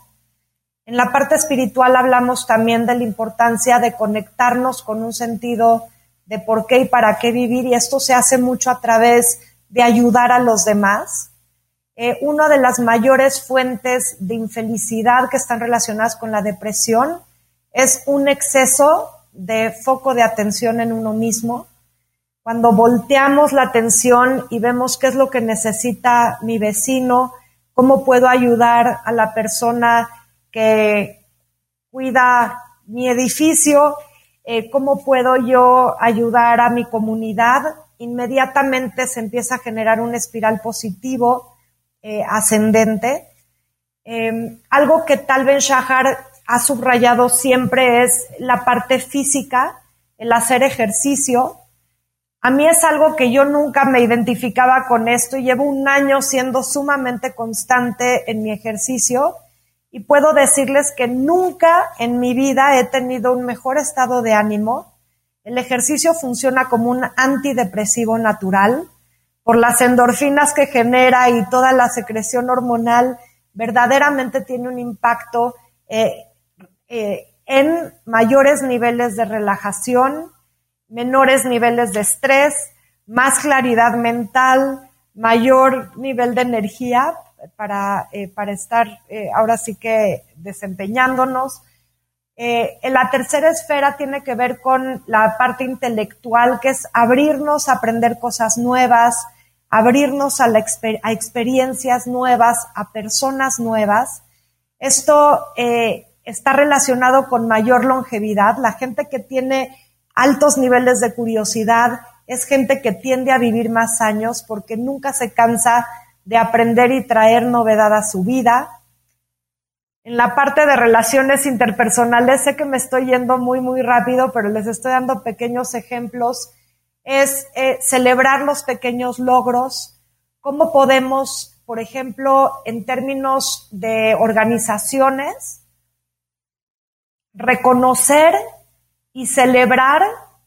En la parte espiritual hablamos también de la importancia de conectarnos con un sentido de por qué y para qué vivir y esto se hace mucho a través de ayudar a los demás. Eh, una de las mayores fuentes de infelicidad que están relacionadas con la depresión es un exceso de foco de atención en uno mismo, cuando volteamos la atención y vemos qué es lo que necesita mi vecino, cómo puedo ayudar a la persona que cuida mi edificio, eh, cómo puedo yo ayudar a mi comunidad, inmediatamente se empieza a generar un espiral positivo eh, ascendente. Em, algo que tal vez Shahar ha subrayado siempre es la parte física, el hacer ejercicio. A mí es algo que yo nunca me identificaba con esto y llevo un año siendo sumamente constante en mi ejercicio y puedo decirles que nunca en mi vida he tenido un mejor estado de ánimo. El ejercicio funciona como un antidepresivo natural por las endorfinas que genera y toda la secreción hormonal verdaderamente tiene un impacto eh, eh, en mayores niveles de relajación, menores niveles de estrés, más claridad mental, mayor nivel de energía para, eh, para estar eh, ahora sí que desempeñándonos. la tercera esfera tiene que ver con la parte intelectual, que es abrirnos a aprender cosas nuevas, abrirnos a, la a experiencias nuevas, a personas nuevas. Esto está relacionado con mayor longevidad. La gente que tiene altos niveles de curiosidad es gente que tiende a vivir más años porque nunca se cansa de aprender y traer novedad a su vida. En la parte de relaciones interpersonales, sé que me estoy yendo muy, muy rápido, pero les estoy dando pequeños ejemplos. Es eh, celebrar los pequeños logros, cómo podemos, por ejemplo, en términos de organizaciones, reconocer y celebrar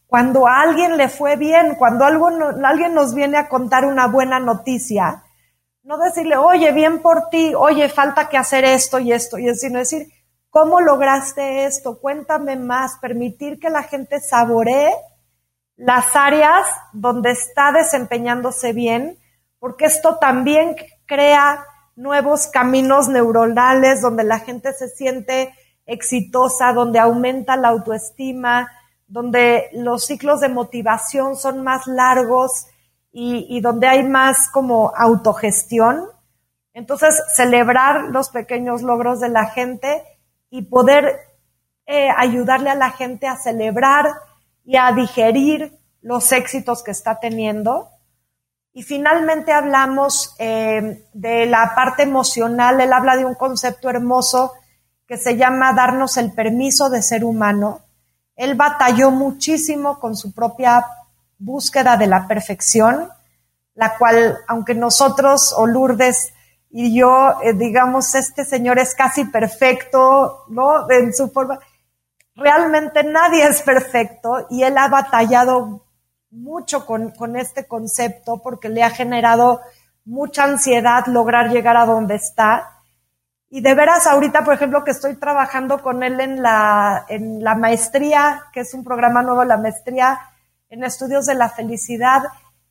cuando a alguien le fue bien, cuando algo alguien nos viene a contar una buena noticia, no decirle, oye, bien por ti, oye, falta que hacer esto y esto, y sino decir, ¿cómo lograste esto? Cuéntame más, permitir que la gente saboree las áreas donde está desempeñándose bien, porque esto también crea nuevos caminos neuronales donde la gente se siente exitosa, donde aumenta la autoestima, donde los ciclos de motivación son más largos y, donde hay más como autogestión. Entonces, celebrar los pequeños logros de la gente y poder eh, ayudarle a la gente a celebrar y a digerir los éxitos que está teniendo. Y finalmente hablamos eh, de la parte emocional. Él habla de un concepto hermoso que se llama darnos el permiso de ser humano él batalló muchísimo con su propia búsqueda de la perfección, la cual, aunque nosotros o Lourdes y yo, eh, digamos, este señor es casi perfecto, ¿no? En su forma, realmente nadie es perfecto y él ha batallado mucho con, con este concepto porque le ha generado mucha ansiedad lograr llegar a donde está. Y de veras, ahorita, por ejemplo, que estoy trabajando con él en la, en la maestría, que es un programa nuevo, la maestría en estudios de la felicidad,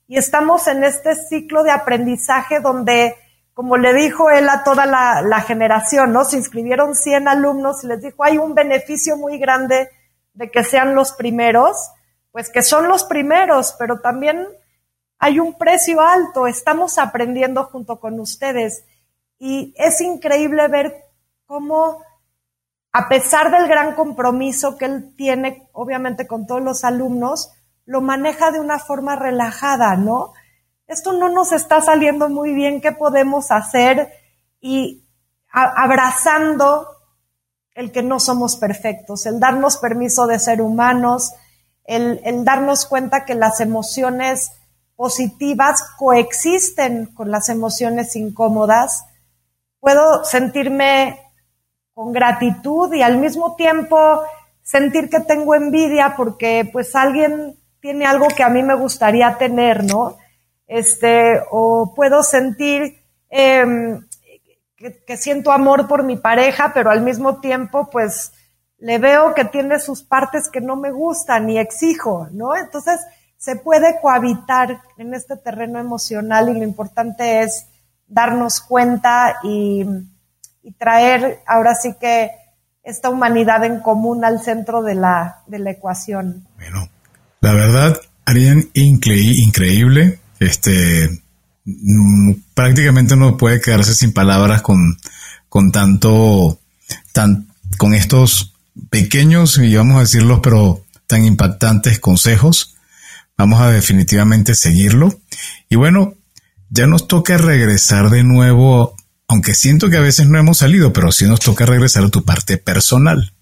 y estamos en este ciclo de aprendizaje donde, como le dijo él a toda la, la generación, ¿no? Se inscribieron 100 alumnos y les dijo, hay un beneficio muy grande de que sean los primeros, pues que son los primeros, pero también hay un precio alto, estamos aprendiendo junto con ustedes. Y es increíble ver cómo, a pesar del gran compromiso que él tiene, obviamente, con todos los alumnos, lo maneja de una forma relajada, ¿no? Esto no nos está saliendo muy bien, ¿qué podemos hacer? Y abrazando el que no somos perfectos, el darnos permiso de ser humanos, el, el darnos cuenta que las emociones positivas coexisten con las emociones incómodas puedo sentirme con gratitud y al mismo tiempo sentir que tengo envidia porque pues alguien tiene algo que a mí me gustaría tener, ¿no? Este, o puedo sentir em, que, que, siento amor por mi pareja, pero al mismo tiempo pues le veo que tiene sus partes que no me gustan y exijo, ¿no? Entonces se puede cohabitar en este terreno emocional y lo importante es darnos cuenta y, traer ahora sí que esta humanidad en común al centro de la, de la ecuación. Bueno, la verdad, Arián, increíble. Este, mm, prácticamente no puede quedarse sin palabras con, con tanto, tan, con estos pequeños, y vamos a decirlo, pero tan impactantes consejos. Vamos a definitivamente seguirlo. Y bueno, ya nos toca regresar de nuevo, aunque siento que a veces no hemos salido, pero sí nos toca regresar a tu parte personal.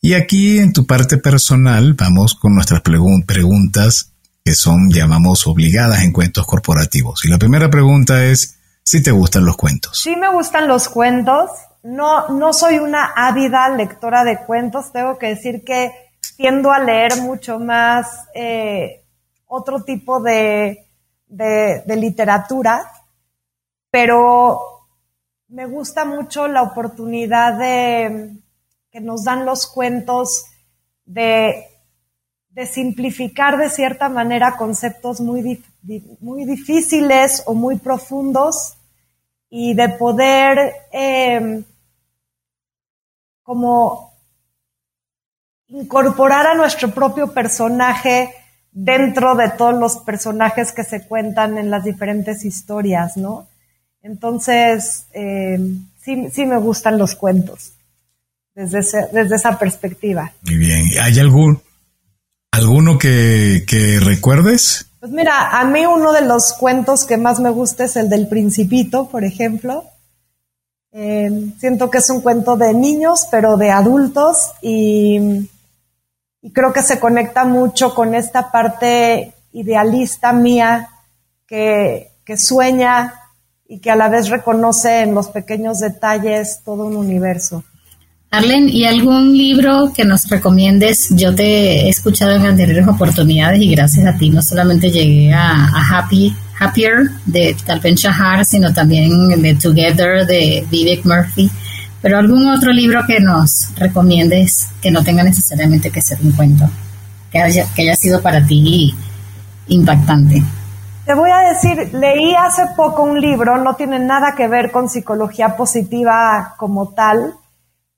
Y aquí en tu parte personal vamos con nuestras preguntas que son, llamamos, obligadas en cuentos corporativos. Y la primera pregunta es si te gustan los cuentos. Sí me gustan los cuentos. No, no soy una ávida lectora de cuentos. Tengo que decir que tiendo a leer mucho más eh, otro tipo de, de, literatura, pero me gusta mucho la oportunidad de que nos dan los cuentos de, de simplificar de cierta manera conceptos muy, muy difíciles o muy profundos y de poder em, como incorporar a nuestro propio personaje dentro de todos los personajes que se cuentan en las diferentes historias, ¿no? Entonces, eh, sí, sí me gustan los cuentos desde, desde esa perspectiva. Muy bien. ¿Hay algún, alguno que, que recuerdes? Pues mira, a mí uno de los cuentos que más me gusta es el del Principito, por ejemplo. Eh, siento que es un cuento de niños, pero de adultos y y creo que se conecta mucho con esta parte idealista mía que, que sueña y que a la vez reconoce en los pequeños detalles todo un universo. Arlen, ¿y algún libro que nos recomiendes? Yo te he escuchado en anteriores oportunidades y gracias a ti no solamente llegué a, Happy, Happier de Talpen Shahar, sino también de Together de Vivek Murphy. Pero algún otro libro que nos recomiendes que no tenga necesariamente que ser un cuento, que haya, que haya sido para ti impactante. Te voy a decir, leí hace poco un libro, no tiene nada que ver con psicología positiva como tal,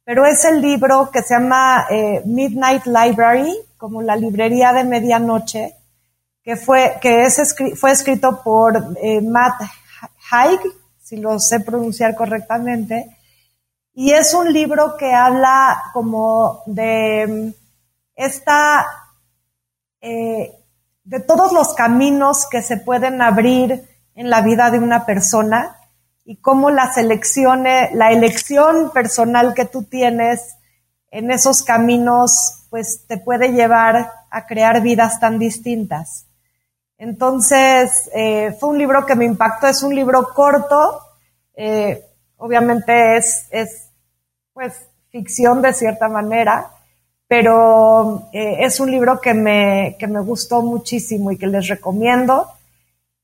pero es el libro que se llama eh, Midnight Library, como la librería de medianoche, que fue, que es, fue escrito por eh, Matt Haig, si lo sé pronunciar correctamente, y es un libro que habla como de mm, esta, eh, de todos los caminos que se pueden abrir en la vida de una persona y cómo la selección, la elección personal que tú tienes en esos caminos, pues te puede llevar a crear vidas tan distintas. Entonces, eh, fue un libro que me impactó, es un libro corto, eh, obviamente es, es, pues, ficción de cierta manera, pero eh, es un libro que me, que me gustó muchísimo y que les recomiendo.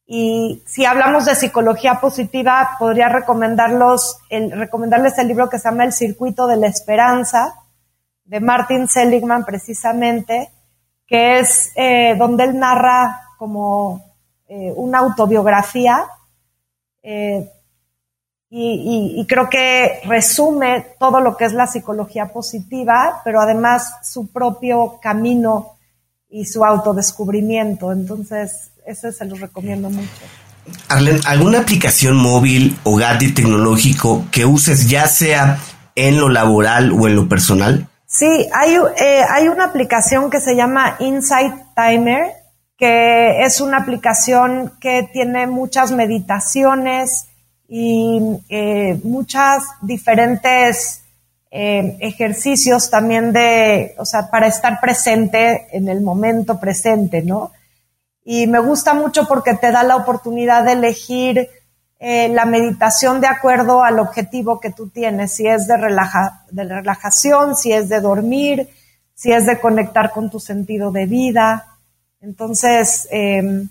Y si hablamos de psicología positiva, podría recomendarlos, el, recomendarles el libro que se llama El Circuito de la Esperanza, de Martin Seligman precisamente, que es eh, donde él narra como eh, una autobiografía eh, y, y, creo que resume todo lo que es la psicología positiva, pero además su propio camino y su autodescubrimiento. Entonces, ese se los recomiendo mucho. Arlen, ¿alguna aplicación móvil o gadget tecnológico que uses ya sea en lo laboral o en lo personal? Sí, hay, eh, hay una aplicación que se llama Insight Timer, que es una aplicación que tiene muchas meditaciones y eh, muchas diferentes eh, ejercicios también de, o sea, para estar presente en el momento presente, ¿no? Y me gusta mucho porque te da la oportunidad de elegir eh, la meditación de acuerdo al objetivo que tú tienes, si es de, relaja, relajación, si es de dormir, si es de conectar con tu sentido de vida. Entonces, eh,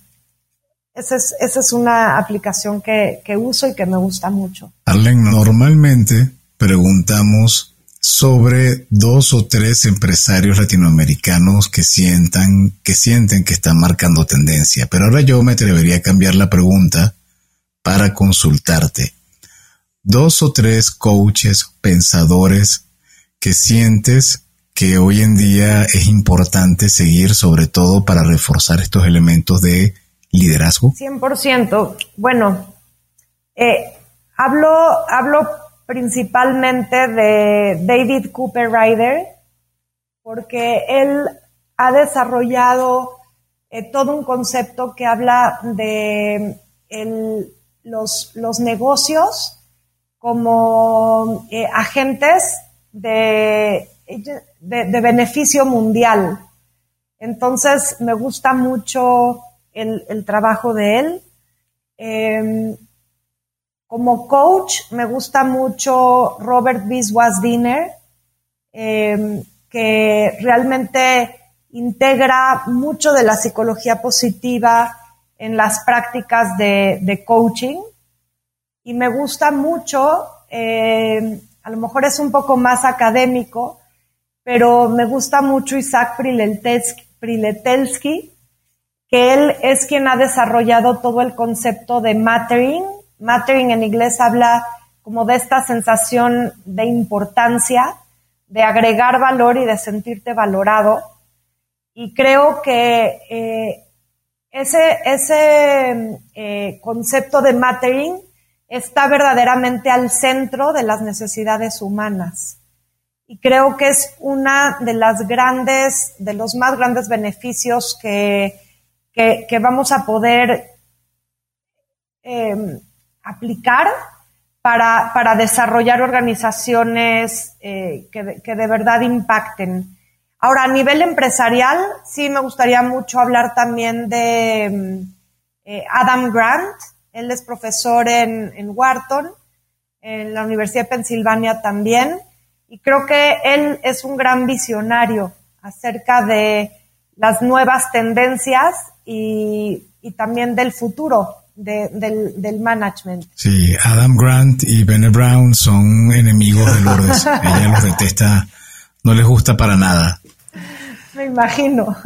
esa es, una aplicación que, que uso y que me gusta mucho. Arlen, normalmente preguntamos sobre dos o tres empresarios latinoamericanos que sientan, que sienten que están marcando tendencia. Pero ahora yo me atrevería a cambiar la pregunta para consultarte. Dos o tres coaches, pensadores que sientes que hoy en día es importante seguir, sobre todo para reforzar estos elementos de liderazgo. 100%. Bueno, eh, hablo, hablo principalmente de David Cooper Ryder, porque él ha desarrollado eh, todo un concepto que habla de los, los, negocios como eh, agentes de, de, beneficio mundial. Entonces me gusta mucho el, el trabajo de él. Em, como coach, me gusta mucho Robert Biswas-Dinner, em, que realmente integra mucho de la psicología positiva en las prácticas de, coaching. Y me gusta mucho, em, a lo mejor es un poco más académico, pero me gusta mucho Isaac Priletelsky, que él es quien ha desarrollado todo el concepto de mattering, Mattering en inglés habla como de esta sensación de importancia, de agregar valor y de sentirte valorado. Y creo que eh, ese, ese eh, concepto de mattering está verdaderamente al centro de las necesidades humanas. Y creo que es una de las grandes, de los más grandes beneficios que, que, vamos a poder eh, aplicar para, para desarrollar organizaciones eh, que, que, de verdad impacten. Ahora, a nivel empresarial, sí me gustaría mucho hablar también de mm, eh, Adam Grant. Él es profesor en, en Wharton, en la Universidad de Pensilvania también. y creo que él es un gran visionario acerca de las nuevas tendencias y, también del futuro del, del, management. Sí, Adam Grant y Benne Brown son enemigos de Lourdes. Ella los detesta, no les gusta para nada. Me imagino.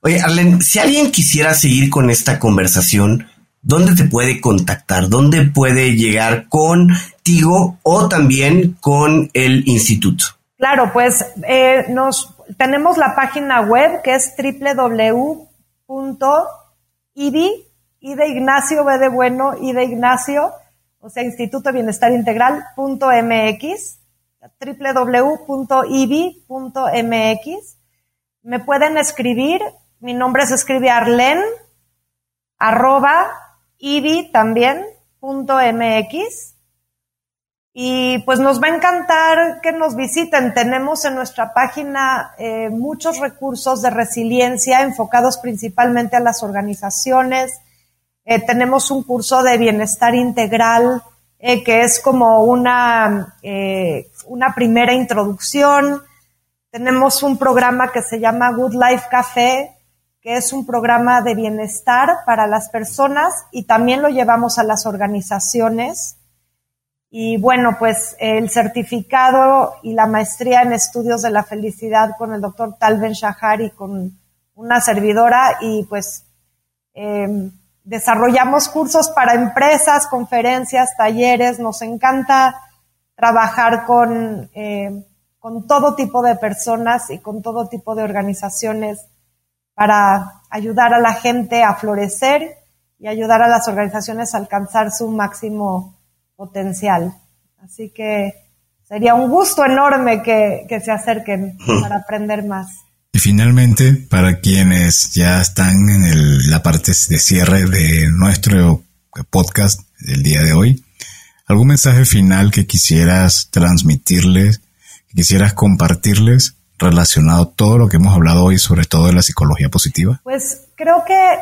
Oye, Arlen, si alguien quisiera seguir con esta conversación, ¿dónde te puede contactar? ¿Dónde puede llegar contigo o también con el instituto? Claro, pues eh, nos tenemos la página web que es www.idi, y de Ignacio, B de bueno, y de Ignacio, o sea, Instituto Bienestar Integral.mx, www.ibi.mx. Me pueden escribir, mi nombre se escribe Arlen, arroba, ibi también, punto mx. Y pues nos va a encantar que nos visiten. Tenemos en nuestra página eh, muchos recursos de resiliencia enfocados principalmente a las organizaciones. Eh, tenemos un curso de bienestar integral eh, que es como una, una primera introducción. Tenemos un programa que se llama Good Life Café, que es un programa de bienestar para las personas y también lo llevamos a las organizaciones. Y bueno, pues el certificado y la maestría en estudios de la felicidad con el doctor Talben Shahar y con una servidora y pues em, desarrollamos cursos para empresas, conferencias, talleres. Nos encanta trabajar con, em, con todo tipo de personas y con todo tipo de organizaciones para ayudar a la gente a florecer y ayudar a las organizaciones a alcanzar su máximo potencial. Así que sería un gusto enorme que, se acerquen para aprender más. Y finalmente, para quienes ya están en la parte de cierre de nuestro podcast del día de hoy, ¿algún mensaje final que quisieras transmitirles, que quisieras compartirles relacionado a todo lo que hemos hablado hoy, sobre todo de la psicología positiva? Pues creo que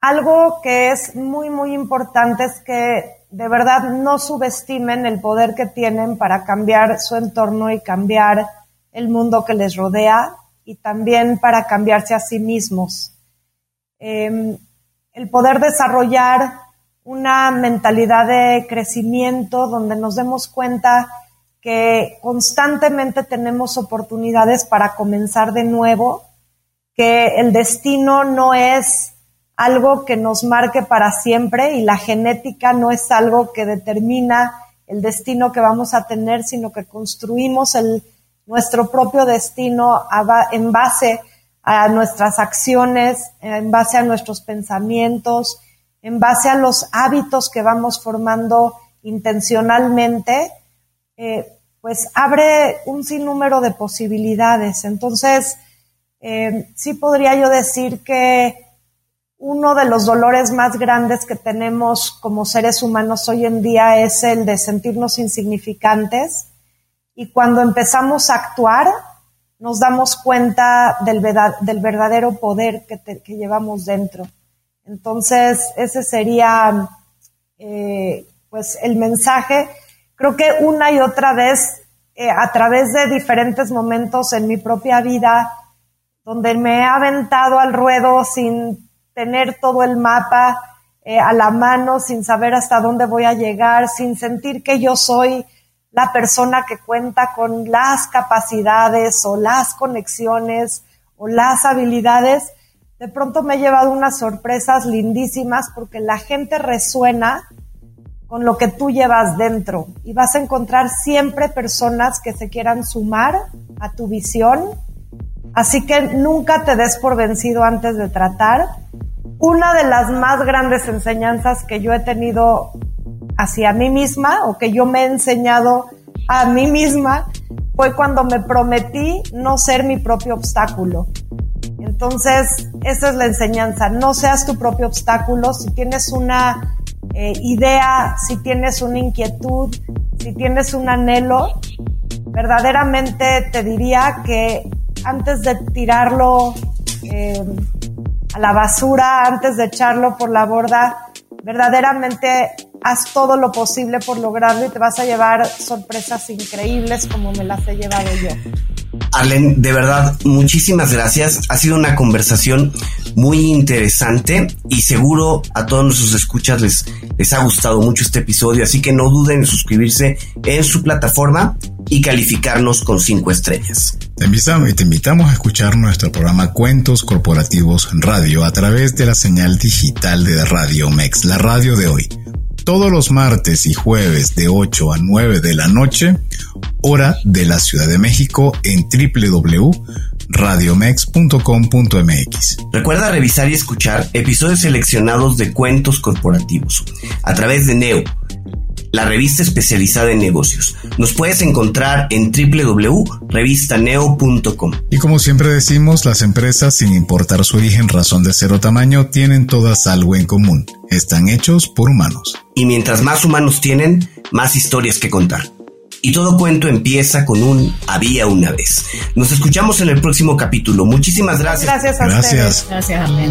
algo que es muy, muy importante es que de verdad no subestimen el poder que tienen para cambiar su entorno y cambiar el mundo que les rodea y también para cambiarse a sí mismos. Em, el poder desarrollar una mentalidad de crecimiento donde nos demos cuenta que constantemente tenemos oportunidades para comenzar de nuevo, que el destino no es algo que nos marque para siempre y la genética no es algo que determina el destino que vamos a tener, sino que construimos el, nuestro propio destino en base a nuestras acciones, en base a nuestros pensamientos, en base a los hábitos que vamos formando intencionalmente, eh, pues abre un sinnúmero de posibilidades. Entonces, eh, sí podría yo decir que uno de los dolores más grandes que tenemos como seres humanos hoy en día es el de sentirnos insignificantes y cuando empezamos a actuar nos damos cuenta del, verdadero poder que, llevamos dentro. Entonces, ese sería eh, pues el mensaje. Creo que una y otra vez, eh, a través de diferentes momentos en mi propia vida, donde me he aventado al ruedo sin tener todo el mapa eh, a la mano, sin saber hasta dónde voy a llegar, sin sentir que yo soy la persona que cuenta con las capacidades o las conexiones o las habilidades, de pronto me he llevado unas sorpresas lindísimas porque la gente resuena con lo que tú llevas dentro y vas a encontrar siempre personas que se quieran sumar a tu visión. Así que nunca te des por vencido antes de tratar una de las más grandes enseñanzas que yo he tenido hacia mí misma o que yo me he enseñado a mí misma fue cuando me prometí no ser mi propio obstáculo. Entonces, esa es la enseñanza, no seas tu propio obstáculo, si tienes una eh, idea, si tienes una inquietud, si tienes un anhelo, verdaderamente te diría que antes de tirarlo eh, a la basura antes de echarlo por la borda, verdaderamente haz todo lo posible por lograrlo y te vas a llevar sorpresas increíbles como me las he llevado yo. Arlen, de verdad, muchísimas gracias. Ha sido una conversación muy interesante y seguro a todos nuestros escuchas les, les ha gustado mucho este episodio, así que no duden en suscribirse en su plataforma y calificarnos con cinco estrellas. Te invitamos, te invitamos a escuchar nuestro programa Cuentos Corporativos Radio a través de la señal digital de Radio Mex, la radio de hoy todos los martes y jueves de 8 a 9 de la noche, hora de la Ciudad de México en www.radiomex.com.mx. Recuerda revisar y escuchar episodios seleccionados de cuentos corporativos a través de Neo la revista especializada en negocios. Nos puedes encontrar en www.revistaneo.com. Y como siempre decimos, las empresas, sin importar su origen, razón de ser o tamaño, tienen todas algo en común. Están hechos por humanos. Y mientras más humanos tienen, más historias que contar. Y todo cuento empieza con un había una vez. Nos escuchamos en el próximo capítulo. Muchísimas gracias. Gracias a Gracias. Gracias, Arlen.